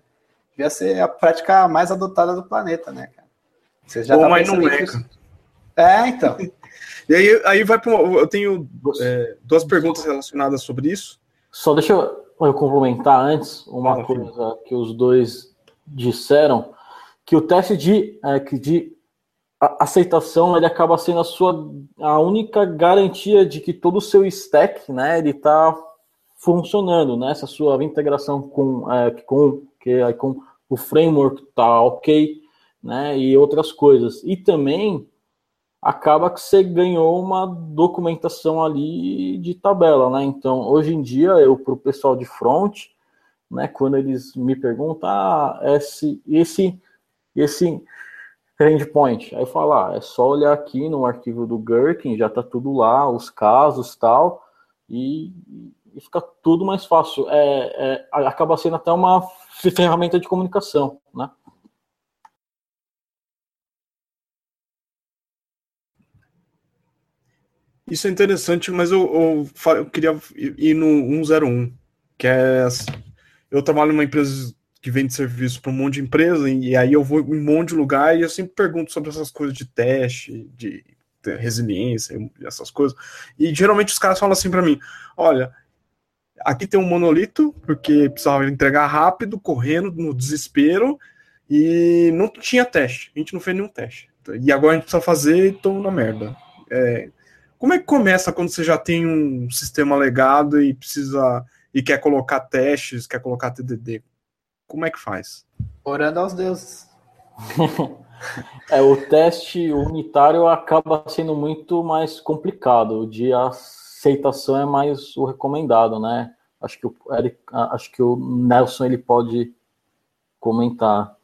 devia ser a prática mais adotada do planeta, né, cara? Você já Bom, tá mas não é, É, então. E aí, aí vai para Eu tenho é, duas perguntas relacionadas sobre isso. Só deixa eu, eu complementar antes uma ah, coisa filho. que os dois disseram, que o teste de, é, que de aceitação ele acaba sendo a sua a única garantia de que todo o seu stack, né, ele está funcionando, né? Essa sua integração com é, com que com o framework tá ok, né, e outras coisas. E também acaba que você ganhou uma documentação ali de tabela, né? Então, hoje em dia, eu para o pessoal de front, né, quando eles me perguntam, ah, esse, esse, esse endpoint, aí eu falo, ah, é só olhar aqui no arquivo do Gherkin, já tá tudo lá, os casos tal, e, e fica tudo mais fácil. É, é, acaba sendo até uma ferramenta de comunicação, né? Isso é interessante, mas eu, eu, eu, queria ir no 101, que é. Eu trabalho numa empresa que vende serviço para um monte de empresa, e aí eu vou em um monte de lugar e eu sempre pergunto sobre essas coisas de teste, de, resiliência, essas coisas. E geralmente os caras falam assim para mim: olha, aqui tem um monolito, porque precisava entregar rápido, correndo, no desespero, e não tinha teste. A gente não fez nenhum teste. E agora a gente precisa fazer e estamos na merda. É, como é que começa quando você já tem um sistema legado e precisa e quer colocar testes, quer colocar TDD? Como é que faz? Orando aos deuses. É, o teste unitário acaba sendo muito mais complicado. O de aceitação é mais o recomendado, né? Acho que o, Eric, acho que o Nelson ele pode comentar.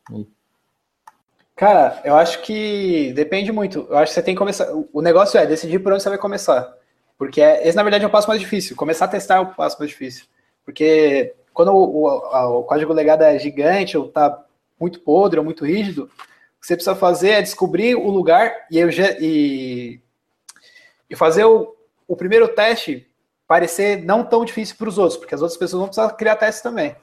Cara, eu acho que depende muito. Eu acho que você tem que começar. O negócio é decidir por onde você vai começar. Porque é, esse, na verdade, é o passo mais difícil. Começar a testar é o passo mais difícil. Porque quando o, o, o código legado é gigante ou está muito podre ou muito rígido, o que você precisa fazer é descobrir o lugar e, e, e fazer o, o primeiro teste parecer não tão difícil para os outros, porque as outras pessoas vão precisar criar testes também.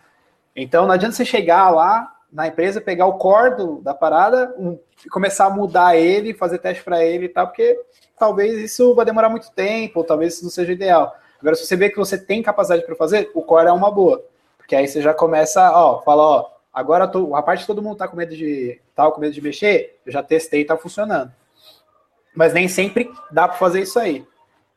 Então não adianta você chegar lá na empresa, pegar o core do, da parada um, começar a mudar ele, fazer teste para ele e tal, porque talvez isso vai demorar muito tempo, ou talvez isso não seja ideal. Agora, se você vê que você tem capacidade para fazer, o core é uma boa. Porque aí você já começa, ó, fala, ó, agora tô, a parte que todo mundo tá com medo de tá com medo de mexer, eu já testei e tá funcionando. Mas nem sempre dá para fazer isso aí.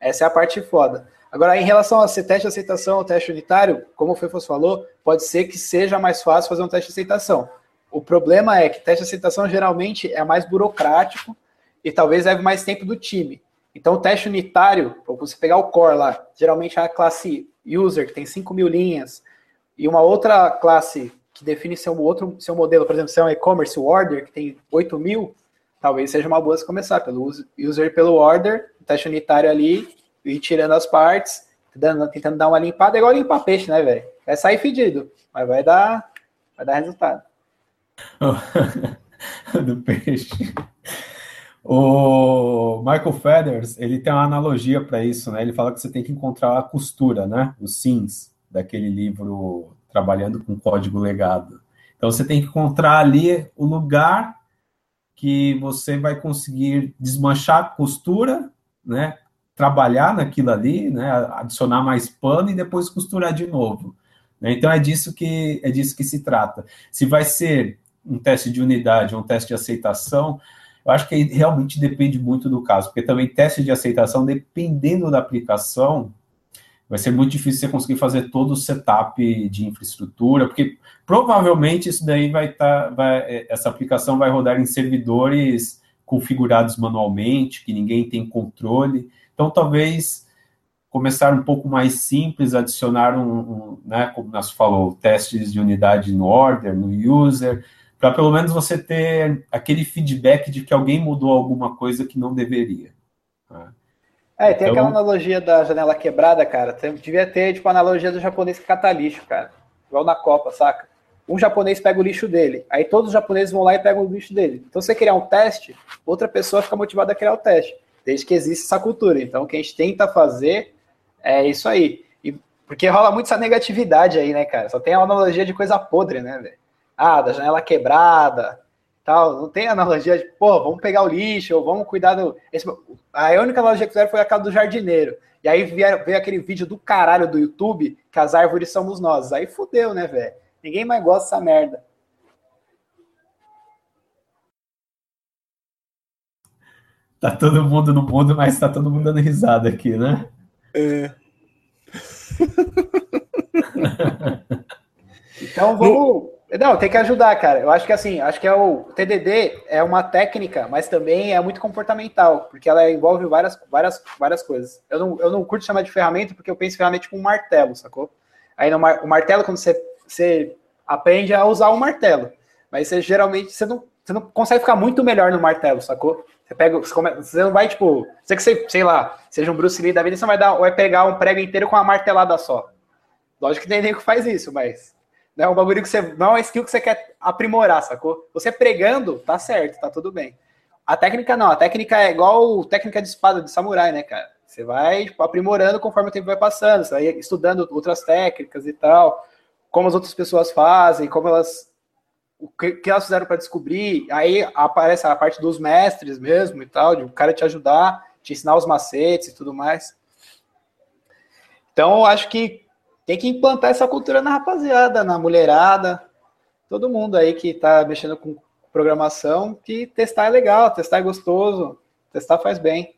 Essa é a parte foda. Agora, em relação a ser teste de aceitação ou teste unitário, como o Fefos falou, pode ser que seja mais fácil fazer um teste de aceitação. O problema é que teste de aceitação geralmente é mais burocrático e talvez leve mais tempo do time. Então, o teste unitário, você pegar o core lá, geralmente é a classe user, que tem 5 mil linhas, e uma outra classe que define seu, outro, seu modelo, por exemplo, se é um e-commerce order, que tem 8 mil, talvez seja uma boa se começar pelo user e pelo order, teste unitário ali, ir tirando as partes, tentando dar uma limpada, é igual limpar peixe, né, velho? Vai sair fedido, mas vai dar, vai dar resultado. Do peixe. O Michael Feathers, ele tem uma analogia para isso, né? Ele fala que você tem que encontrar a costura, né? Os sims daquele livro Trabalhando com Código Legado. Então você tem que encontrar ali o lugar que você vai conseguir desmanchar a costura, né? Trabalhar naquilo ali, né? Adicionar mais pano e depois costurar de novo. Né? Então é disso que é disso que se trata. Se vai ser um teste de unidade, um teste de aceitação, eu acho que realmente depende muito do caso, porque também teste de aceitação, dependendo da aplicação, vai ser muito difícil você conseguir fazer todo o setup de infraestrutura, porque provavelmente isso daí vai estar, tá, é, essa aplicação vai rodar em servidores configurados manualmente, que ninguém tem controle. Então, talvez começar um pouco mais simples, adicionar um, um né, como nós falou, testes de unidade no order, no user, para pelo menos você ter aquele feedback de que alguém mudou alguma coisa que não deveria. Né? É, tem então... aquela analogia da janela quebrada, cara. Tem, devia ter, tipo, a analogia do japonês que cata lixo, cara. Igual na Copa, saca? Um japonês pega o lixo dele, aí todos os japoneses vão lá e pegam o lixo dele. Então, se você criar um teste, outra pessoa fica motivada a criar o teste, desde que existe essa cultura. Então, o que a gente tenta fazer é isso aí. E, porque rola muito essa negatividade aí, né, cara? Só tem a analogia de coisa podre, né, velho? ah, da janela quebrada, tal. Não tem analogia de, pô, vamos pegar o lixo, ou vamos cuidar do. Esse... A única analogia que fizeram foi aquela do jardineiro. E aí veio aquele vídeo do caralho do YouTube, que as árvores somos nós. Aí fudeu, né, velho? Ninguém mais gosta dessa merda. Tá todo mundo no mundo, mas tá todo mundo dando risada aqui, né? É. então vamos. Não, tem que ajudar, cara. Eu acho que assim, acho que é o TDD é uma técnica, mas também é muito comportamental, porque ela envolve várias, várias, várias coisas. Eu não, eu não curto chamar de ferramenta porque eu penso em ferramenta tipo um martelo, sacou? Aí no mar, o martelo, quando você, você aprende a usar o martelo, mas você geralmente você não, você não consegue ficar muito melhor no martelo, sacou? Você pega, você, come, você não vai tipo, você que você, sei lá, seja um Bruce Lee da vida, você vai dar, vai pegar um prego inteiro com uma martelada só. Lógico que nem que faz isso, mas é um bagulho que você. Não é uma skill que você quer aprimorar, sacou? Você pregando, tá certo, tá tudo bem. A técnica não, a técnica é igual técnica de espada de samurai, né, cara? Você vai tipo, aprimorando conforme o tempo vai passando, você vai estudando outras técnicas e tal, como as outras pessoas fazem, como elas. O que, que elas fizeram para descobrir. Aí aparece a parte dos mestres mesmo e tal, de o cara te ajudar, te ensinar os macetes e tudo mais. Então, eu acho que tem que implantar essa cultura na rapaziada, na mulherada, todo mundo aí que está mexendo com programação, que testar é legal, testar é gostoso, testar faz bem.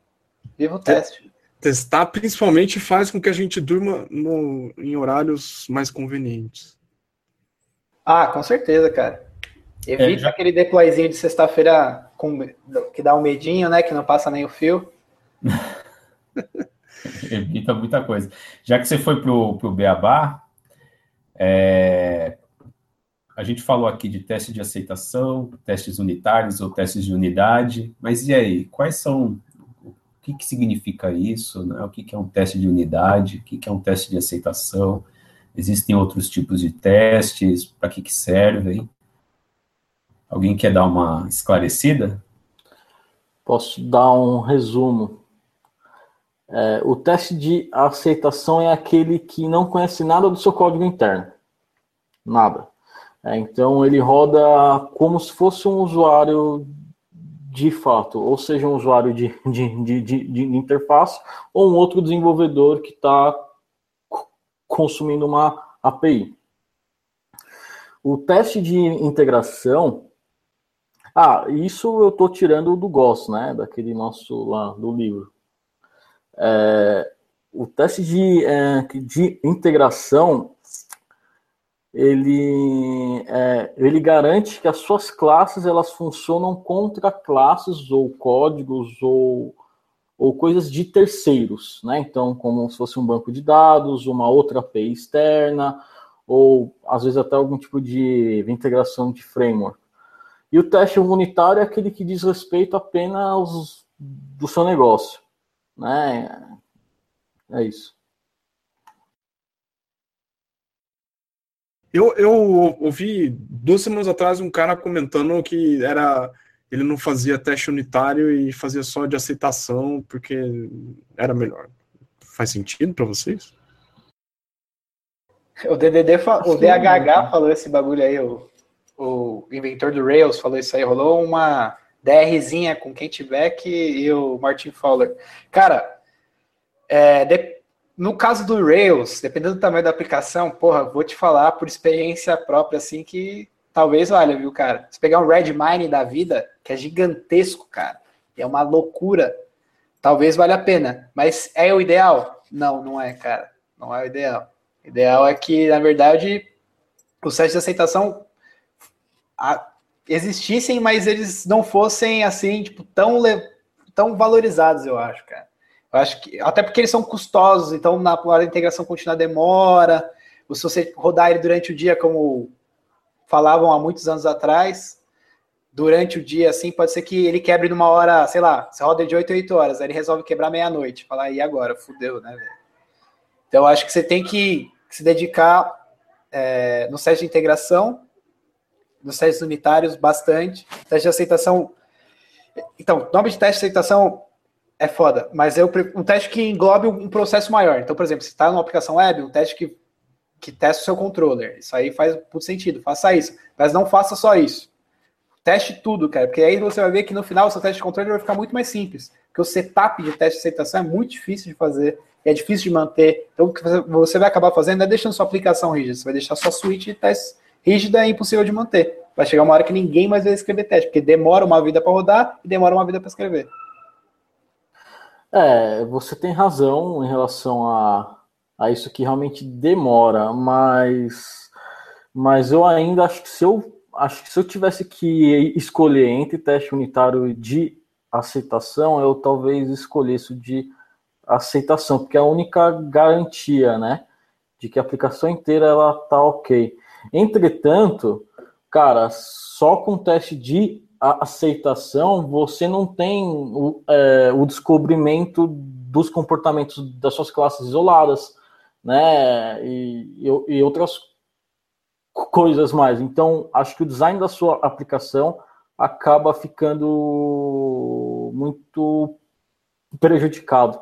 Viva o teste. Testar principalmente faz com que a gente durma no, em horários mais convenientes. Ah, com certeza, cara. Evita é, já... aquele deployzinho de sexta-feira que dá um medinho, né? Que não passa nem o fio. Evita muita coisa. Já que você foi para o Beabá, é, a gente falou aqui de teste de aceitação, testes unitários ou testes de unidade, mas e aí? Quais são. O que, que significa isso? Né? O que, que é um teste de unidade? O que, que é um teste de aceitação? Existem outros tipos de testes? Para que, que servem? Alguém quer dar uma esclarecida? Posso dar um resumo. É, o teste de aceitação é aquele que não conhece nada do seu código interno. Nada. É, então ele roda como se fosse um usuário de fato, ou seja, um usuário de, de, de, de, de interface ou um outro desenvolvedor que está consumindo uma API. O teste de integração, ah, isso eu estou tirando do GOS, né, daquele nosso lá do livro. É, o teste de, é, de integração ele, é, ele garante que as suas classes elas funcionam contra classes ou códigos ou, ou coisas de terceiros, né? Então, como se fosse um banco de dados, uma outra API externa, ou às vezes até algum tipo de integração de framework. E o teste unitário é aquele que diz respeito apenas do seu negócio, né? É isso. Eu, eu ouvi duas semanas atrás um cara comentando que era ele não fazia teste unitário e fazia só de aceitação porque era melhor. Faz sentido para vocês? O DDD, o DHH falou esse bagulho aí, o, o inventor do Rails falou isso aí, rolou uma DRzinha com Kent Beck e o Martin Fowler. Cara, é, de, no caso do Rails, dependendo do tamanho da aplicação, porra, vou te falar por experiência própria, assim, que talvez valha, viu, cara? Se pegar um Redmine da vida, que é gigantesco, cara, é uma loucura, talvez valha a pena. Mas é o ideal? Não, não é, cara. Não é o ideal. O ideal é que, na verdade, os testes de aceitação a, existissem, mas eles não fossem, assim, tipo, tão, tão valorizados, eu acho, cara. Eu acho que até porque eles são custosos, então na hora da integração contínua demora. Se você rodar ele durante o dia, como falavam há muitos anos atrás, durante o dia, assim, pode ser que ele quebre numa hora, sei lá, você roda de 8 a 8 horas, aí ele resolve quebrar meia-noite. Falar, e agora? Fudeu, né, velho? Então, acho que você tem que se dedicar é, no teste de integração, nos testes unitários, bastante. Teste de aceitação. Então, nome de teste de aceitação é foda, mas é um teste que englobe um processo maior. Então, por exemplo, se está numa aplicação web, um teste que, que testa o seu controller. Isso aí faz muito sentido, faça isso. Mas não faça só isso. Teste tudo, cara, porque aí você vai ver que no final o seu teste de controller vai ficar muito mais simples. Porque o setup de teste de aceitação é muito difícil de fazer, é difícil de manter. Então, o que você vai acabar fazendo é deixando sua aplicação rígida. Você vai deixar sua suíte de testes rígida e impossível de manter. Vai chegar uma hora que ninguém mais vai escrever teste, porque demora uma vida para rodar e demora uma vida para escrever. É, você tem razão em relação a, a isso que realmente demora, mas, mas eu ainda acho que se eu acho que se eu tivesse que escolher entre teste unitário de aceitação, eu talvez escolhesse de aceitação, porque é a única garantia, né, de que a aplicação inteira ela tá ok. Entretanto, cara, só com teste de aceitação, você não tem o, é, o descobrimento dos comportamentos das suas classes isoladas, né? E, e, e, outras coisas mais. Então, acho que o design da sua aplicação acaba ficando muito prejudicado.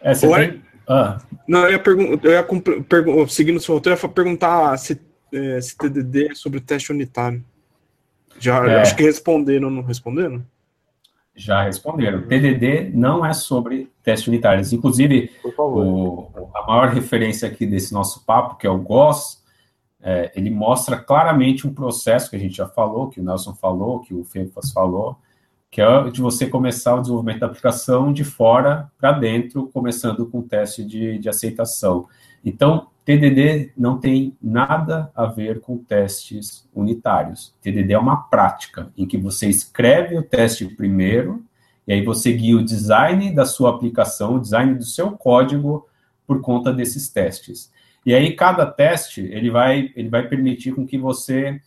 É, você tem... ah. Não, eu ia, perguntar, eu ia pergun seguindo o seu roteiro, eu ia perguntar se, é, se TDD é sobre teste unitário. Já é. acho que responderam, não responderam? Já responderam. TDD não é sobre testes unitários. Inclusive, o, a maior referência aqui desse nosso papo, que é o GOS, é, ele mostra claramente um processo que a gente já falou, que o Nelson falou, que o Fefas falou, que é de você começar o desenvolvimento da aplicação de fora para dentro, começando com o teste de, de aceitação. Então, TDD não tem nada a ver com testes unitários. TDD é uma prática em que você escreve o teste primeiro, e aí você guia o design da sua aplicação, o design do seu código por conta desses testes. E aí cada teste ele vai ele vai permitir com que você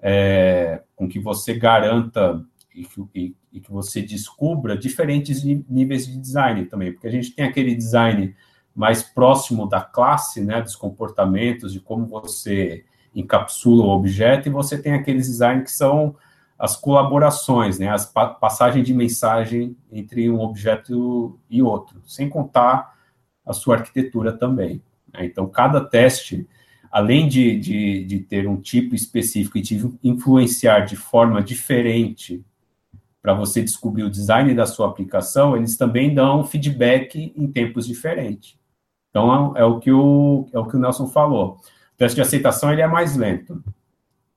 é, com que você garanta e que, e, e que você descubra diferentes níveis de design também, porque a gente tem aquele design mais próximo da classe, né, dos comportamentos, de como você encapsula o objeto, e você tem aqueles designs que são as colaborações, né, as pa passagem de mensagem entre um objeto e outro, sem contar a sua arquitetura também. Né? Então, cada teste, além de, de, de ter um tipo específico e de influenciar de forma diferente para você descobrir o design da sua aplicação, eles também dão feedback em tempos diferentes. Então, é, o, que o, é o que o Nelson falou. O teste de aceitação ele é mais lento.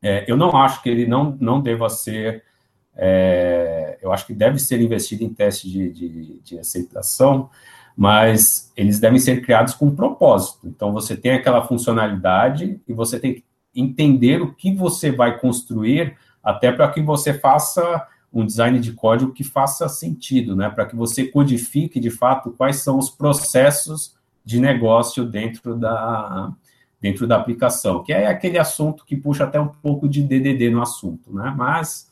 É, eu não acho que ele não, não deva ser. É, eu acho que deve ser investido em teste de, de, de, aceitação, mas eles devem ser criados com um propósito. Então, você tem aquela funcionalidade e você tem que entender o que você vai construir, até para que você faça um design de código que faça sentido, né? Para que você codifique de fato quais são os processos de negócio dentro da, dentro da aplicação, que é aquele assunto que puxa até um pouco de DDD no assunto, né? Mas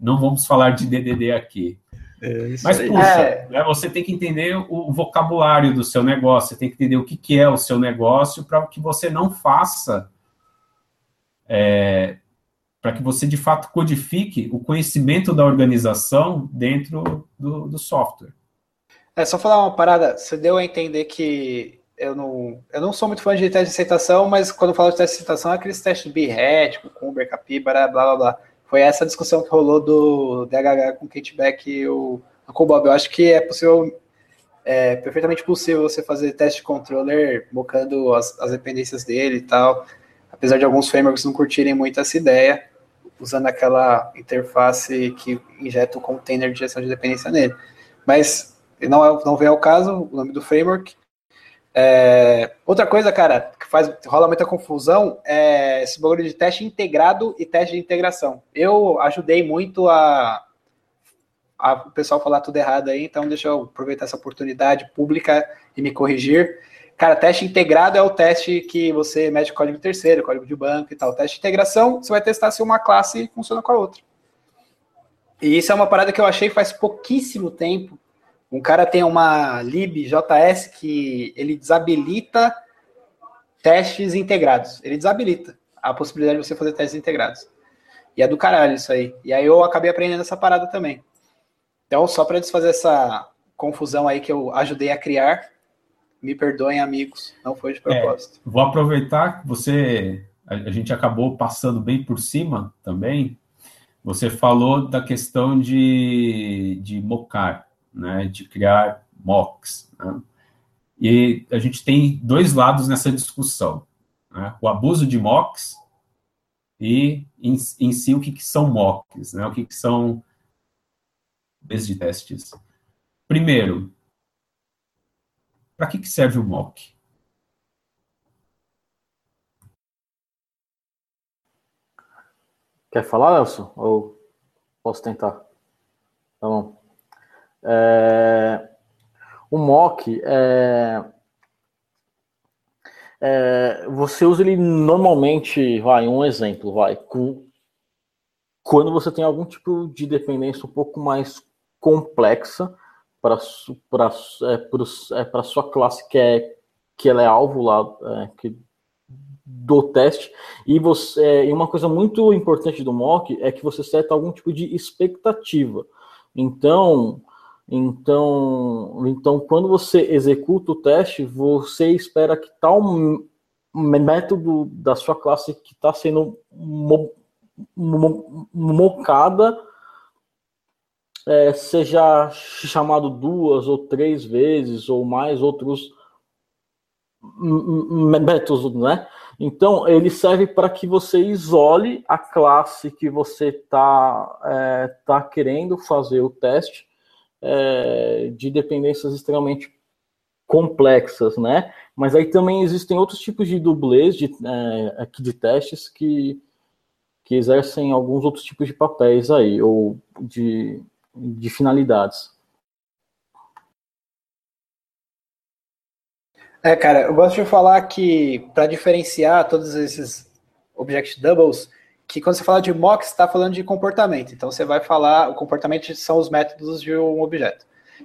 não vamos falar de DDD aqui. É, Mas, puxa, é. né, você tem que entender o vocabulário do seu negócio, você tem que entender o que, que é o seu negócio para que você não faça, é, para que você, de fato, codifique o conhecimento da organização dentro do, do software. É só falar uma parada. Você deu a entender que eu não, eu não sou muito fã de teste de aceitação, mas quando eu falo de teste de aceitação, é aqueles testes BRET, Cucumber, Capybara, blá blá blá. Foi essa discussão que rolou do DHH com o Kate Beck e o Uncle Bob. Eu acho que é possível, é perfeitamente possível você fazer teste de controller mocando as, as dependências dele e tal. Apesar de alguns frameworks não curtirem muito essa ideia, usando aquela interface que injeta o container de gestão de dependência nele. Mas não, é, não vem ao caso o nome do framework. É, outra coisa, cara, que faz rola muita confusão é esse bagulho de teste integrado e teste de integração. Eu ajudei muito a, a o pessoal falar tudo errado aí, então deixa eu aproveitar essa oportunidade pública e me corrigir. Cara, teste integrado é o teste que você mede código terceiro, código de banco e tal. Teste de integração, você vai testar se uma classe funciona com a outra. E isso é uma parada que eu achei faz pouquíssimo tempo um cara tem uma libjs que ele desabilita testes integrados. Ele desabilita a possibilidade de você fazer testes integrados. E é do caralho isso aí. E aí eu acabei aprendendo essa parada também. Então, só para desfazer essa confusão aí que eu ajudei a criar, me perdoem, amigos, não foi de propósito. É, vou aproveitar que você. A gente acabou passando bem por cima também. Você falou da questão de, de mocar né, de criar mocks. Né? E a gente tem dois lados nessa discussão: né? o abuso de mocks e, em, em si, o que, que são mocks, né? o que, que são de testes. Primeiro, para que, que serve o mock? Quer falar, Elson? Ou posso tentar? Tá bom. É, o mock é, é, você usa ele normalmente, vai, um exemplo, vai, com, quando você tem algum tipo de dependência um pouco mais complexa para é, para é, sua classe que é que ela é alvo lá é, que, do teste e você é, e uma coisa muito importante do mock é que você seta algum tipo de expectativa. Então, então, então, quando você executa o teste, você espera que tal método da sua classe que está sendo mo mo mocada é, seja chamado duas ou três vezes ou mais outros métodos, né? Então, ele serve para que você isole a classe que você está é, tá querendo fazer o teste é, de dependências extremamente complexas, né? Mas aí também existem outros tipos de dublês de, é, de testes que, que exercem alguns outros tipos de papéis aí, ou de, de finalidades. É, cara, eu gosto de falar que para diferenciar todos esses object doubles, que quando você fala de mock, você está falando de comportamento. Então você vai falar, o comportamento são os métodos de um objeto.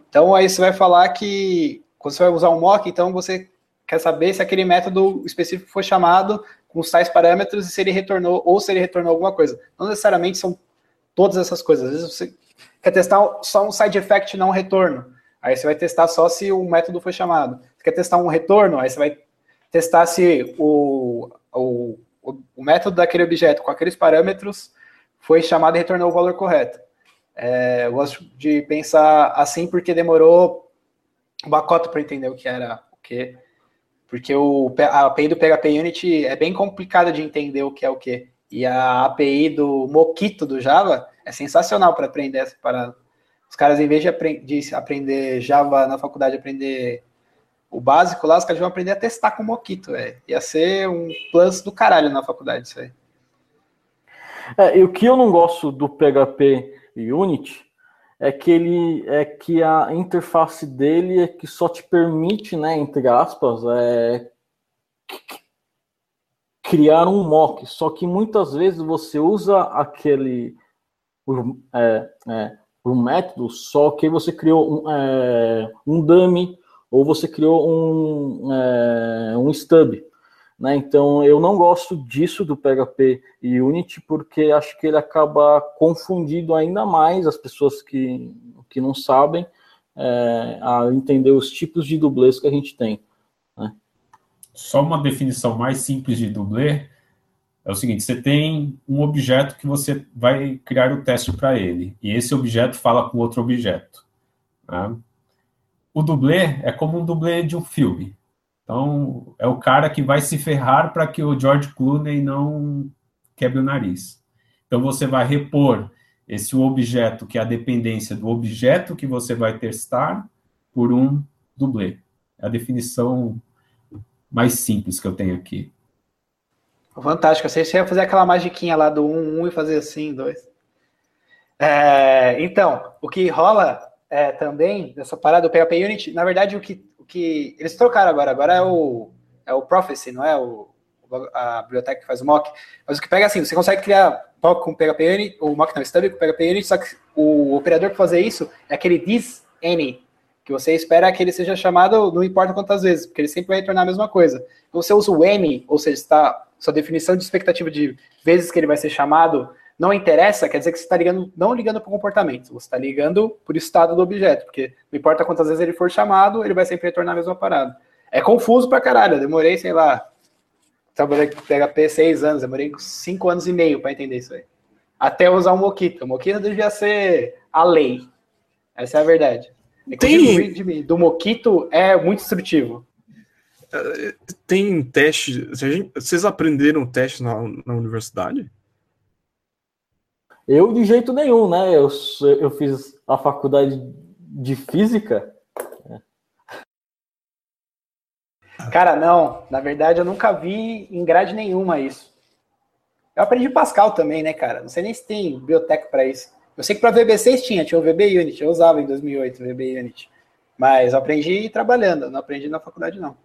Então aí você vai falar que quando você vai usar um mock, então você quer saber se aquele método específico foi chamado com os tais parâmetros e se ele retornou ou se ele retornou alguma coisa. Não necessariamente são todas essas coisas. Às vezes você quer testar só um side effect, não um retorno. Aí você vai testar só se o método foi chamado. Você quer testar um retorno, aí você vai testar se o, o, o método daquele objeto com aqueles parâmetros foi chamado e retornou o valor correto. É, eu gosto de pensar assim porque demorou uma cota para entender o que era o que. Porque o, a API do PHP Unity é bem complicada de entender o que é o que. E a API do Mockito do Java é sensacional para aprender essa parada. Os caras, em vez de, de aprender Java na faculdade, aprender o básico lá, os caras vão aprender a testar com Mockito, velho. Ia ser um plus do caralho na faculdade isso aí. É, e o que eu não gosto do PHP Unity é que ele é que a interface dele é que só te permite, né, entre aspas, é, criar um mock. Só que muitas vezes você usa aquele é, é, um método, só que você criou um, é, um dummy ou você criou um, é, um stub. Né? Então, eu não gosto disso do PHP e Unity, porque acho que ele acaba confundindo ainda mais as pessoas que, que não sabem é, a entender os tipos de dublês que a gente tem. Né? Só uma definição mais simples de dublê é o seguinte: você tem um objeto que você vai criar o teste para ele, e esse objeto fala com outro objeto. Né? O dublê é como um dublê de um filme. Então, é o cara que vai se ferrar para que o George Clooney não quebre o nariz. Então, você vai repor esse objeto, que é a dependência do objeto que você vai testar, por um dublê. É a definição mais simples que eu tenho aqui. Fantástico. Você ia fazer aquela magiquinha lá do 1, um, 1 um, e fazer assim, 2. É, então, o que rola é, também nessa parada do PHP Unity, na verdade, o que que eles trocaram agora, agora é o, é o Prophecy, não é o, a biblioteca que faz o mock, mas o que pega assim, você consegue criar mock com PHP Unity, o mock não, stub com PHP Unity, só que o operador para fazer isso é aquele this que você espera que ele seja chamado não importa quantas vezes, porque ele sempre vai retornar a mesma coisa. Então, você usa o any, ou seja, está sua definição de expectativa de vezes que ele vai ser chamado não interessa, quer dizer que você está ligando, não ligando para o comportamento, você está ligando por estado do objeto, porque não importa quantas vezes ele for chamado, ele vai sempre retornar a mesma parada. É confuso pra caralho, eu demorei, sei lá, trabalhei com PHP seis anos, demorei cinco anos e meio para entender isso aí. Até usar o Moquito. O Moquito devia ser a lei. Essa é a verdade. Tem... do Moquito é muito instrutivo. Tem teste. Vocês aprenderam teste na, na universidade? Eu, de jeito nenhum, né? Eu, eu fiz a faculdade de física. Cara, não. Na verdade, eu nunca vi em grade nenhuma isso. Eu aprendi Pascal também, né, cara? Não sei nem se tem biblioteca para isso. Eu sei que para VB6 tinha, tinha o VB Unit. Eu usava em 2008 o VB Unit. Mas eu aprendi trabalhando, não aprendi na faculdade, não.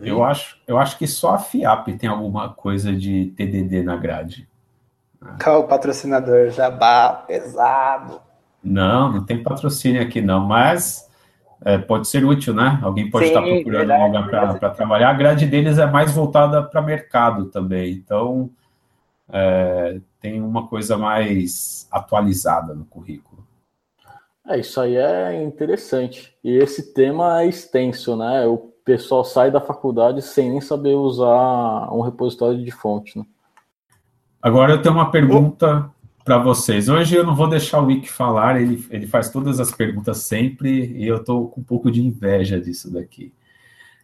Eu acho, eu acho que só a FIAP tem alguma coisa de TDD na grade. Qual o patrocinador? Jabá, pesado. Não, não tem patrocínio aqui não, mas é, pode ser útil, né? Alguém pode Sim, estar procurando verdade, um lugar para trabalhar. A grade deles é mais voltada para mercado também, então é, tem uma coisa mais atualizada no currículo. É, isso aí é interessante. E esse tema é extenso, né? O pessoal sai da faculdade sem nem saber usar um repositório de fonte, né? Agora eu tenho uma pergunta para vocês. Hoje eu não vou deixar o Wick falar, ele, ele faz todas as perguntas sempre e eu estou com um pouco de inveja disso daqui.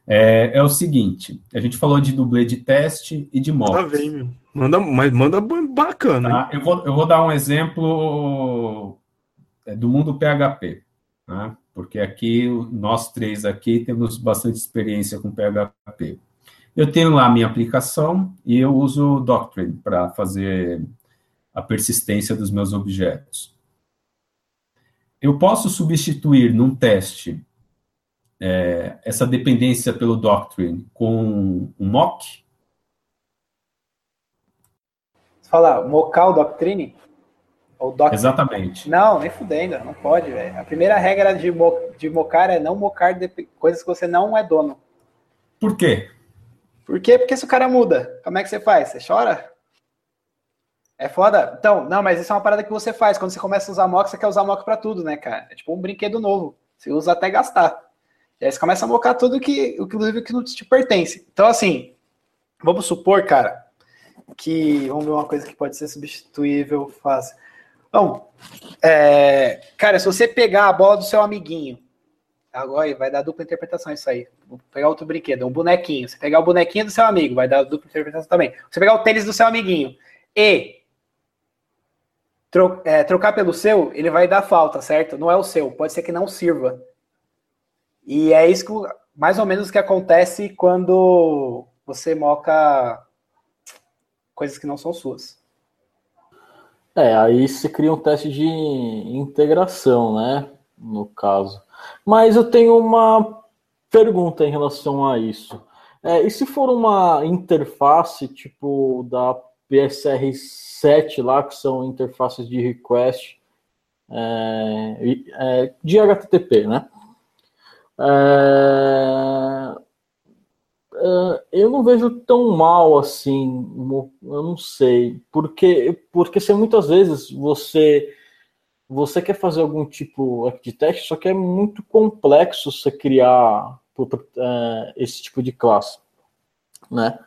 É, é, o seguinte, a gente falou de dublê de teste e de mock. Tá bem, manda, mas manda bacana. Tá? Eu, vou, eu vou dar um exemplo é, do mundo PHP. né? Porque aqui, nós três aqui, temos bastante experiência com PHP. Eu tenho lá a minha aplicação e eu uso o Doctrine para fazer a persistência dos meus objetos. Eu posso substituir num teste é, essa dependência pelo Doctrine com um mock? Fala, mocar o Doctrine? Doc... Exatamente. Não, nem fudendo, não pode, velho. A primeira regra de, mo... de mocar é não mocar de... coisas que você não é dono. Por quê? Por quê? Porque se o cara muda, como é que você faz? Você chora? É foda. Então, não, mas isso é uma parada que você faz. Quando você começa a usar mock, você quer usar mock pra tudo, né, cara? É tipo um brinquedo novo. Você usa até gastar. E aí você começa a mocar tudo que, inclusive, que não te pertence. Então, assim, vamos supor, cara, que. Vamos ver uma coisa que pode ser substituível fácil. Bom, é, cara, se você pegar a bola do seu amiguinho, agora vai dar dupla interpretação isso aí. Vou pegar outro brinquedo, um bonequinho. Você pegar o bonequinho do seu amigo, vai dar dupla interpretação também. Você pegar o tênis do seu amiguinho e tro, é, trocar pelo seu, ele vai dar falta, certo? Não é o seu, pode ser que não sirva. E é isso que, mais ou menos que acontece quando você moca coisas que não são suas. É, aí se cria um teste de integração, né? No caso. Mas eu tenho uma pergunta em relação a isso. É, e se for uma interface tipo da PSR7 lá, que são interfaces de request é, é, de HTTP, né? É, eu não vejo tão mal assim, eu não sei, porque porque se muitas vezes você você quer fazer algum tipo de teste, só que é muito complexo você criar uh, esse tipo de classe, né?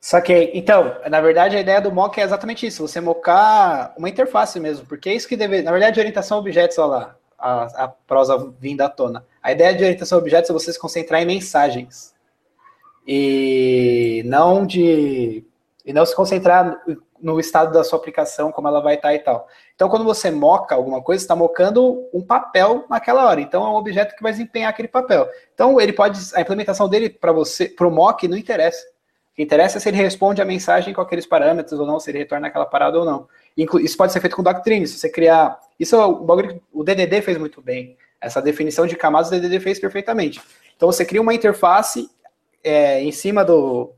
Saquei. Então, na verdade, a ideia do mock é exatamente isso, você mocar uma interface mesmo, porque é isso que deve, na verdade, orientação a objetos, olha lá, a, a prosa vinda à tona. A ideia de orientação a objetos é você se concentrar em mensagens. E não de. E não se concentrar no estado da sua aplicação, como ela vai estar e tal. Então, quando você moca alguma coisa, está mocando um papel naquela hora. Então, é um objeto que vai desempenhar aquele papel. Então, ele pode. A implementação dele para você, para o mock, não interessa. O que interessa é se ele responde a mensagem com aqueles parâmetros ou não, se ele retorna aquela parada ou não. Isso pode ser feito com Doctrine, se você criar. Isso é o o DDD fez muito bem. Essa definição de camadas o DDD fez perfeitamente. Então você cria uma interface é, em cima do,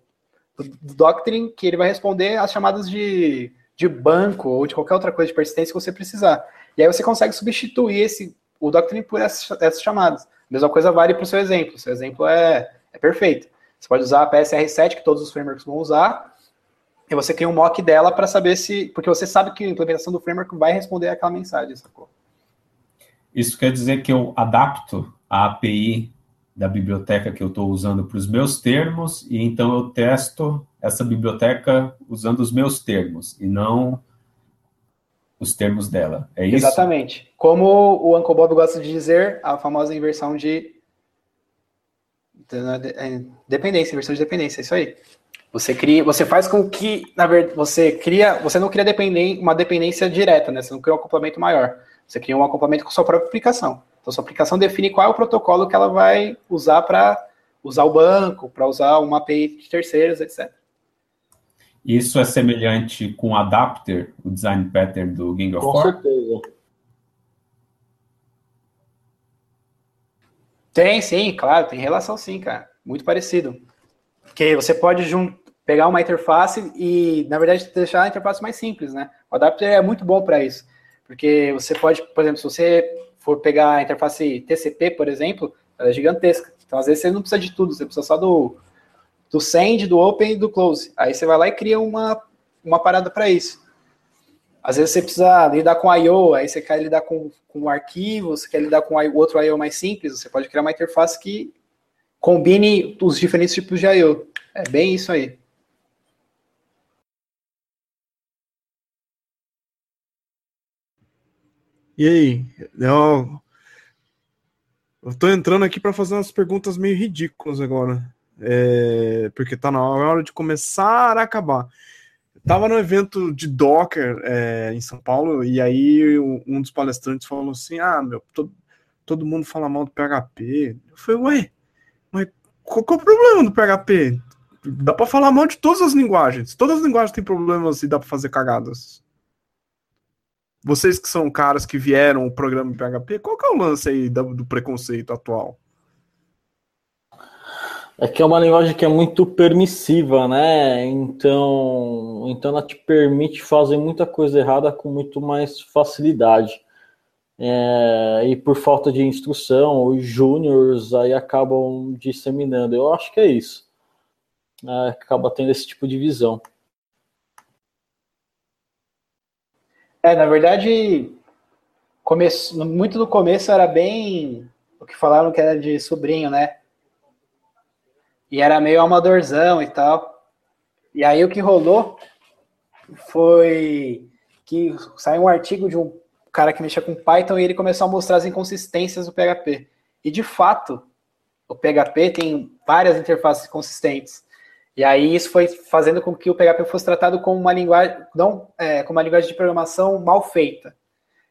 do, do, Doctrine que ele vai responder às chamadas de, de banco ou de qualquer outra coisa de persistência que você precisar. E aí você consegue substituir esse, o Doctrine por essas, essas chamadas. A mesma coisa vale para o seu exemplo. O seu exemplo é, é perfeito. Você pode usar a PSR7, que todos os frameworks vão usar, e você cria um mock dela para saber se. Porque você sabe que a implementação do framework vai responder aquela mensagem, sacou? Isso quer dizer que eu adapto a API da biblioteca que eu estou usando para os meus termos, e então eu testo essa biblioteca usando os meus termos, e não os termos dela. É isso? Exatamente. Como o Uncle Bob gosta de dizer, a famosa inversão de é, dependência, inversão de dependência, é isso aí. Você cria, você faz com que, na verdade, você cria, você não cria dependência, uma dependência direta, né? Você não cria um acoplamento maior. Você cria um acoplamento com sua própria aplicação. Então, sua aplicação define qual é o protocolo que ela vai usar para usar o banco, para usar uma API de terceiros, etc. Isso é semelhante com o Adapter, o design pattern do Gang of Com certeza. Tem, sim, claro, tem relação sim, cara. Muito parecido. Porque você pode pegar uma interface e, na verdade, deixar a interface mais simples, né? O adapter é muito bom para isso. Porque você pode, por exemplo, se você for pegar a interface TCP, por exemplo, ela é gigantesca. Então, às vezes, você não precisa de tudo, você precisa só do, do send, do open e do close. Aí você vai lá e cria uma, uma parada para isso. Às vezes você precisa lidar com I.O., aí você quer lidar com, com um arquivo, você quer lidar com outro I.O. mais simples, você pode criar uma interface que combine os diferentes tipos de I.O. É bem isso aí. E aí? Eu, eu tô entrando aqui para fazer umas perguntas meio ridículas agora. É, porque tá na hora de começar a acabar. tava no evento de Docker é, em São Paulo, e aí um dos palestrantes falou assim: Ah, meu, todo, todo mundo fala mal do PHP. Eu falei, ué, mas qual, qual é o problema do PHP? Dá para falar mal de todas as linguagens. Todas as linguagens têm problemas e dá para fazer cagadas. Vocês que são caras que vieram o programa PHP, qual que é o lance aí do, do preconceito atual? É que é uma linguagem que é muito permissiva, né? Então, então ela te permite fazer muita coisa errada com muito mais facilidade. É, e por falta de instrução, os júniores aí acabam disseminando. Eu acho que é isso. É, acaba tendo esse tipo de visão. É, na verdade, começo, muito no começo era bem o que falaram que era de sobrinho, né? E era meio amadorzão e tal. E aí o que rolou foi que saiu um artigo de um cara que mexia com Python e ele começou a mostrar as inconsistências do PHP. E de fato, o PHP tem várias interfaces consistentes. E aí isso foi fazendo com que o PHP fosse tratado como uma linguagem, não, é, como uma linguagem de programação mal feita.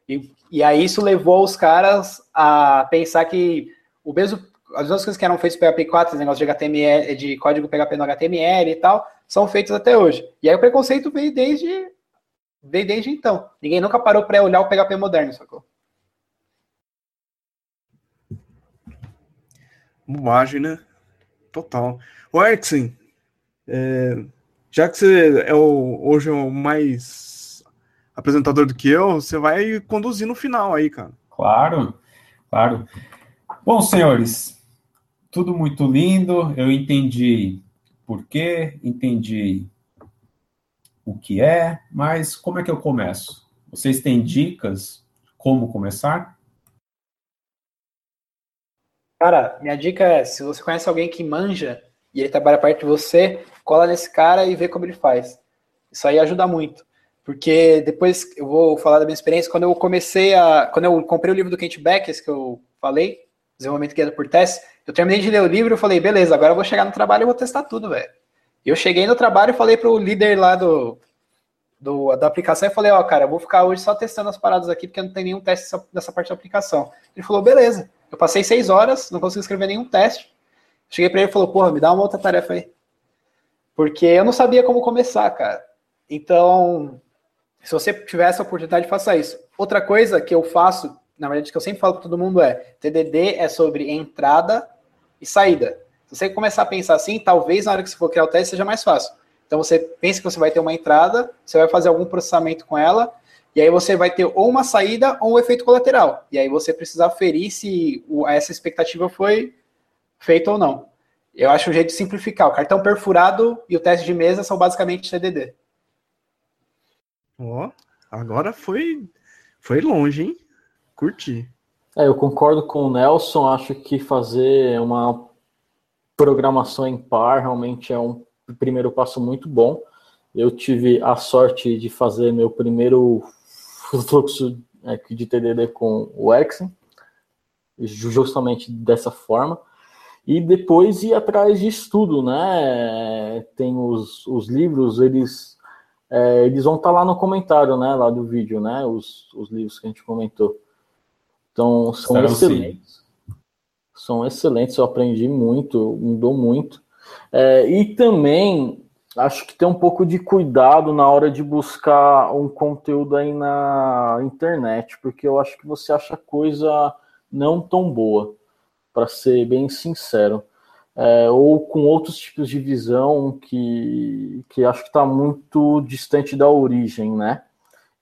E, e aí isso levou os caras a pensar que o mesmo, as outras coisas que eram feitas no PHP 4, esse negócio de HTML, de código PHP no HTML e tal, são feitos até hoje. E aí o preconceito veio desde, veio desde então. Ninguém nunca parou para olhar o PHP moderno, sacou? Bobagem, né? Total. O Eriksen, é, já que você é o, hoje é o mais apresentador do que eu, você vai conduzir no final aí, cara. Claro, claro. Bom, senhores, tudo muito lindo. Eu entendi por quê, entendi o que é, mas como é que eu começo? Vocês têm dicas como começar? Cara, minha dica é: se você conhece alguém que manja e ele trabalha perto de você, cola nesse cara e vê como ele faz. Isso aí ajuda muito. Porque depois eu vou falar da minha experiência, quando eu comecei a. Quando eu comprei o livro do Kent Beck, esse que eu falei, Desenvolvimento Guiado por Teste, eu terminei de ler o livro e falei, beleza, agora eu vou chegar no trabalho e vou testar tudo, velho. Eu cheguei no trabalho e falei pro líder lá do, do, da aplicação e falei, ó, oh, cara, eu vou ficar hoje só testando as paradas aqui, porque não tem nenhum teste dessa, dessa parte da aplicação. Ele falou, beleza. Eu passei seis horas, não consegui escrever nenhum teste. Cheguei para ele e falou, porra, me dá uma outra tarefa aí. Porque eu não sabia como começar, cara. Então, se você tiver essa oportunidade, faça isso. Outra coisa que eu faço, na verdade, que eu sempre falo para todo mundo é: TDD é sobre entrada e saída. Se você começar a pensar assim, talvez na hora que você for criar o teste seja mais fácil. Então você pensa que você vai ter uma entrada, você vai fazer algum processamento com ela, e aí você vai ter ou uma saída ou um efeito colateral. E aí você precisa aferir se essa expectativa foi feita ou não. Eu acho um jeito de simplificar. O cartão perfurado e o teste de mesa são basicamente TDD. Ó, oh, agora foi foi longe, hein? Curti. É, eu concordo com o Nelson. Acho que fazer uma programação em par realmente é um primeiro passo muito bom. Eu tive a sorte de fazer meu primeiro fluxo de TDD com o Exen, justamente dessa forma e depois ir atrás de estudo, né? Tem os, os livros, eles, é, eles vão estar tá lá no comentário, né? Lá do vídeo, né? Os, os livros que a gente comentou. Então, são Serão excelentes. Sim. São excelentes, eu aprendi muito, mudou muito. É, e também acho que tem um pouco de cuidado na hora de buscar um conteúdo aí na internet, porque eu acho que você acha coisa não tão boa para ser bem sincero. É, ou com outros tipos de visão que, que acho que está muito distante da origem, né?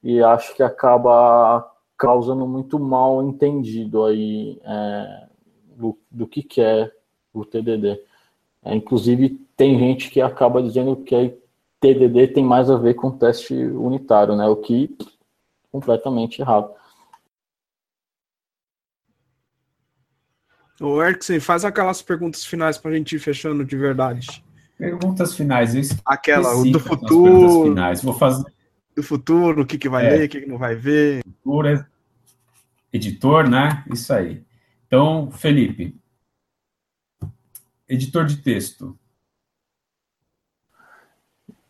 E acho que acaba causando muito mal entendido aí é, do, do que, que é o TDD. É, inclusive, tem gente que acaba dizendo que TDD tem mais a ver com teste unitário, né? O que completamente errado. Ô, Eriksen, faz aquelas perguntas finais para a gente ir fechando de verdade. Perguntas finais. Eu Aquela, do futuro. Finais. Vou fazer. Do futuro, o que, que vai é. ler, o que, que não vai ver. Editor, editor, né? Isso aí. Então, Felipe. Editor de texto.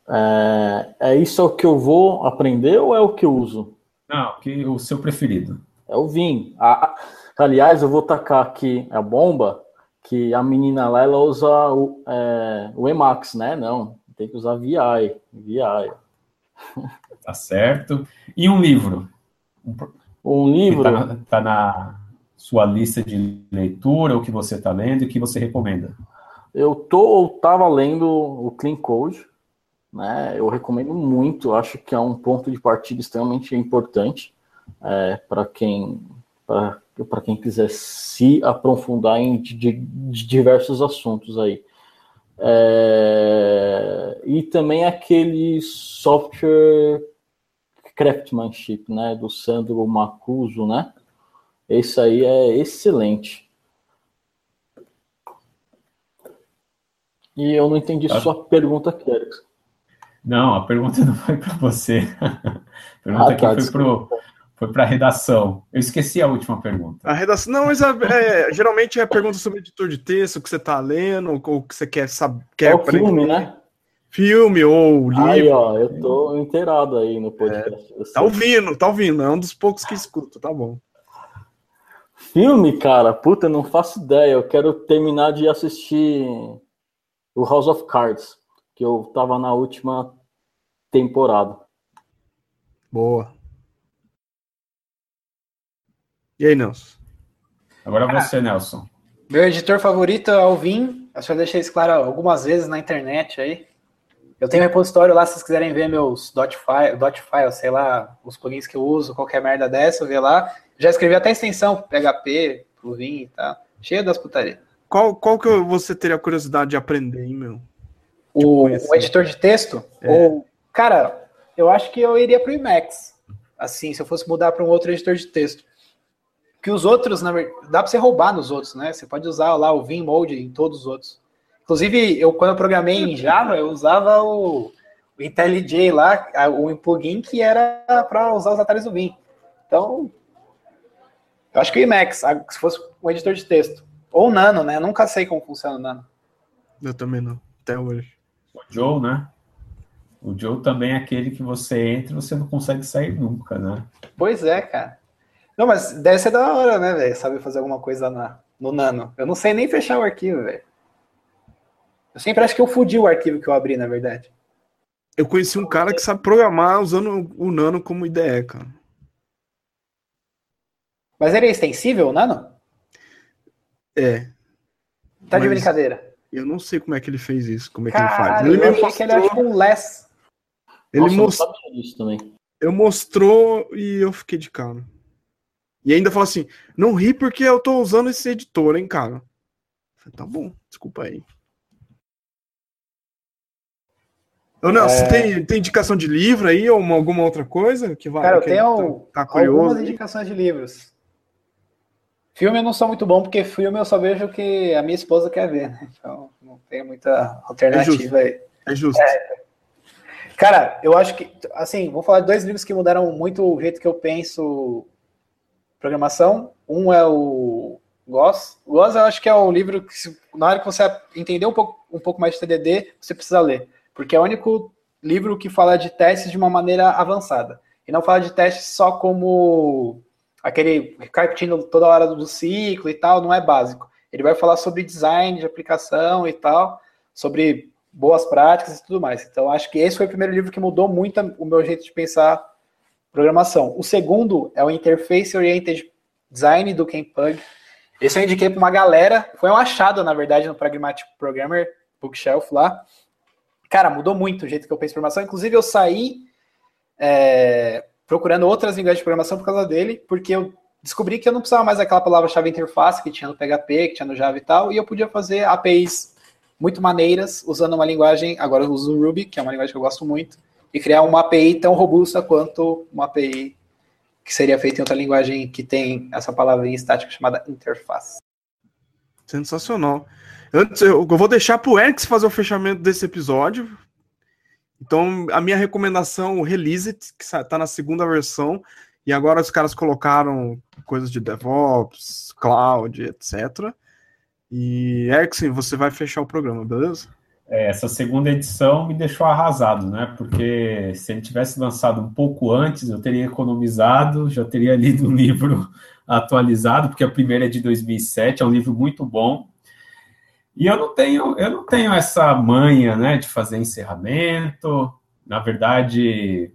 É, é isso é o que eu vou aprender ou é o que eu uso? Não, que o seu preferido. É o Vim. Ah, aliás, eu vou tacar aqui a bomba que a menina lá ela usa o, é, o Emacs, né? Não, tem que usar VI. VI. Tá certo. E um livro? Um livro? Está tá na sua lista de leitura, o que você está lendo e o que você recomenda? Eu tô ou tava lendo o Clean Code, né? Eu recomendo muito, acho que é um ponto de partida extremamente importante é, para quem para quem quiser se aprofundar em de, de diversos assuntos aí. É, e também aquele software craftsmanship, né, do Sandro Macuso, né? Esse aí é excelente. E eu não entendi tá. sua pergunta, Kérix. Não, a pergunta não foi para você. A pergunta ah, aqui tá, foi para foi para a redação. Eu esqueci a última pergunta. A redação. Não, mas é, é, geralmente é a pergunta sobre editor de texto, que você está lendo, ou que você quer saber. Quer é o filme, né? Filme ou livro. Aí, ó, eu tô inteirado aí no podcast. É, tá ouvindo, tá ouvindo. É um dos poucos que escuto, tá bom. Filme, cara, puta, não faço ideia. Eu quero terminar de assistir o House of Cards, que eu tava na última temporada. Boa. E aí, Nelson? Agora você, Nelson. Meu editor favorito é o Alvin. Eu já deixei isso claro algumas vezes na internet aí. Eu tenho um repositório lá, se vocês quiserem ver meus dot file, dot file, sei lá, os plugins que eu uso, qualquer merda dessa, eu ver lá. Já escrevi até extensão PHP, plugin e tal. Cheio das putarias. Qual, qual que você teria curiosidade de aprender, hein, meu? O, o editor de texto? É. Ou, cara, eu acho que eu iria para o Emacs. Assim, se eu fosse mudar para um outro editor de texto que os outros, na verdade, dá para você roubar nos outros, né? Você pode usar lá o Vim Mode em todos os outros. Inclusive, eu quando eu programei em Java, eu usava o, o IntelliJ lá, o plugin que era para usar os atalhos do Vim. Então, eu acho que o Emacs, se fosse um editor de texto. Ou Nano, né? Eu nunca sei como funciona o Nano. Eu também não, até hoje. O Joe, né? O Joe também é aquele que você entra e você não consegue sair nunca, né? Pois é, cara. Não, mas deve ser da hora, né, velho? Saber fazer alguma coisa na, no Nano. Eu não sei nem fechar o arquivo, velho. Eu sempre acho que eu fudi o arquivo que eu abri, na verdade. Eu conheci um cara que sabe programar usando o Nano como IDE, cara. Mas ele é extensível, o Nano? É. Tá de brincadeira. Eu não sei como é que ele fez isso, como é que ele faz. Ele me mostrou... que ele é tipo um less. Ele mostrou. Eu mostrou e eu fiquei de cara. E ainda falou assim: não ri porque eu tô usando esse editor, hein, cara. Falei, tá bom, desculpa aí. Ô, Nelson, é... tem, tem indicação de livro aí ou uma, alguma outra coisa que vai? Cara, eu tenho tá, tá algumas indicações de livros. Filme eu não sou muito bom, porque filme eu só vejo o que a minha esposa quer ver, né? Então não tem muita alternativa é aí. É justo. É. Cara, eu acho que, assim, vou falar de dois livros que mudaram muito o jeito que eu penso programação. Um é o Goss. O Goss eu acho que é o livro que, na hora que você entender um pouco, um pouco mais de TDD, você precisa ler. Porque é o único livro que fala de testes de uma maneira avançada. E não fala de testes só como aquele repetindo toda hora do ciclo e tal, não é básico. Ele vai falar sobre design de aplicação e tal, sobre boas práticas e tudo mais. Então, acho que esse foi o primeiro livro que mudou muito o meu jeito de pensar programação. O segundo é o Interface Oriented Design do Ken Pug. Esse eu indiquei para uma galera, foi um achado, na verdade, no Pragmatic Programmer Bookshelf lá. Cara, mudou muito o jeito que eu penso programação. Inclusive, eu saí é, procurando outras linguagens de programação por causa dele, porque eu descobri que eu não precisava mais daquela palavra-chave interface que tinha no PHP, que tinha no Java e tal, e eu podia fazer APIs muito maneiras usando uma linguagem, agora eu uso o Ruby, que é uma linguagem que eu gosto muito, e criar uma API tão robusta quanto uma API que seria feita em outra linguagem que tem essa palavra em estática chamada interface. Sensacional. Antes, eu vou deixar para o Eric fazer o fechamento desse episódio. Então, a minha recomendação, o Release It, que está na segunda versão, e agora os caras colocaram coisas de DevOps, Cloud, etc. E, Erickson, você vai fechar o programa, beleza? É, essa segunda edição me deixou arrasado, né? Porque se ele tivesse lançado um pouco antes, eu teria economizado, já teria lido o livro atualizado, porque a primeira é de 2007, é um livro muito bom. E eu não tenho, eu não tenho essa manha, né, de fazer encerramento. Na verdade,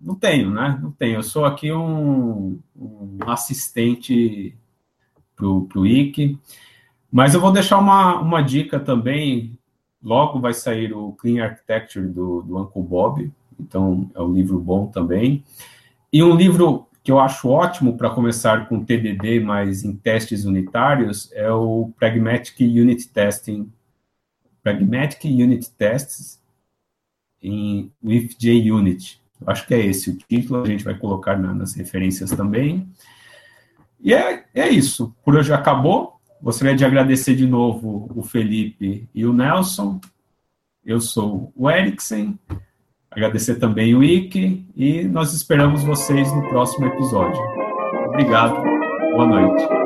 não tenho, né? Não tenho. Eu sou aqui um, um assistente para o IC. Mas eu vou deixar uma, uma dica também. Logo vai sair o Clean Architecture do, do Uncle Bob. Então, é um livro bom também. E um livro que eu acho ótimo para começar com TDD, mas em testes unitários, é o Pragmatic Unit Testing. Pragmatic Unit Tests em with JUnit. Acho que é esse o título, a gente vai colocar na, nas referências também. E é, é isso. Por hoje acabou. Gostaria de agradecer de novo o Felipe e o Nelson. Eu sou o Eriksen. Agradecer também o Ike e nós esperamos vocês no próximo episódio. Obrigado. Boa noite.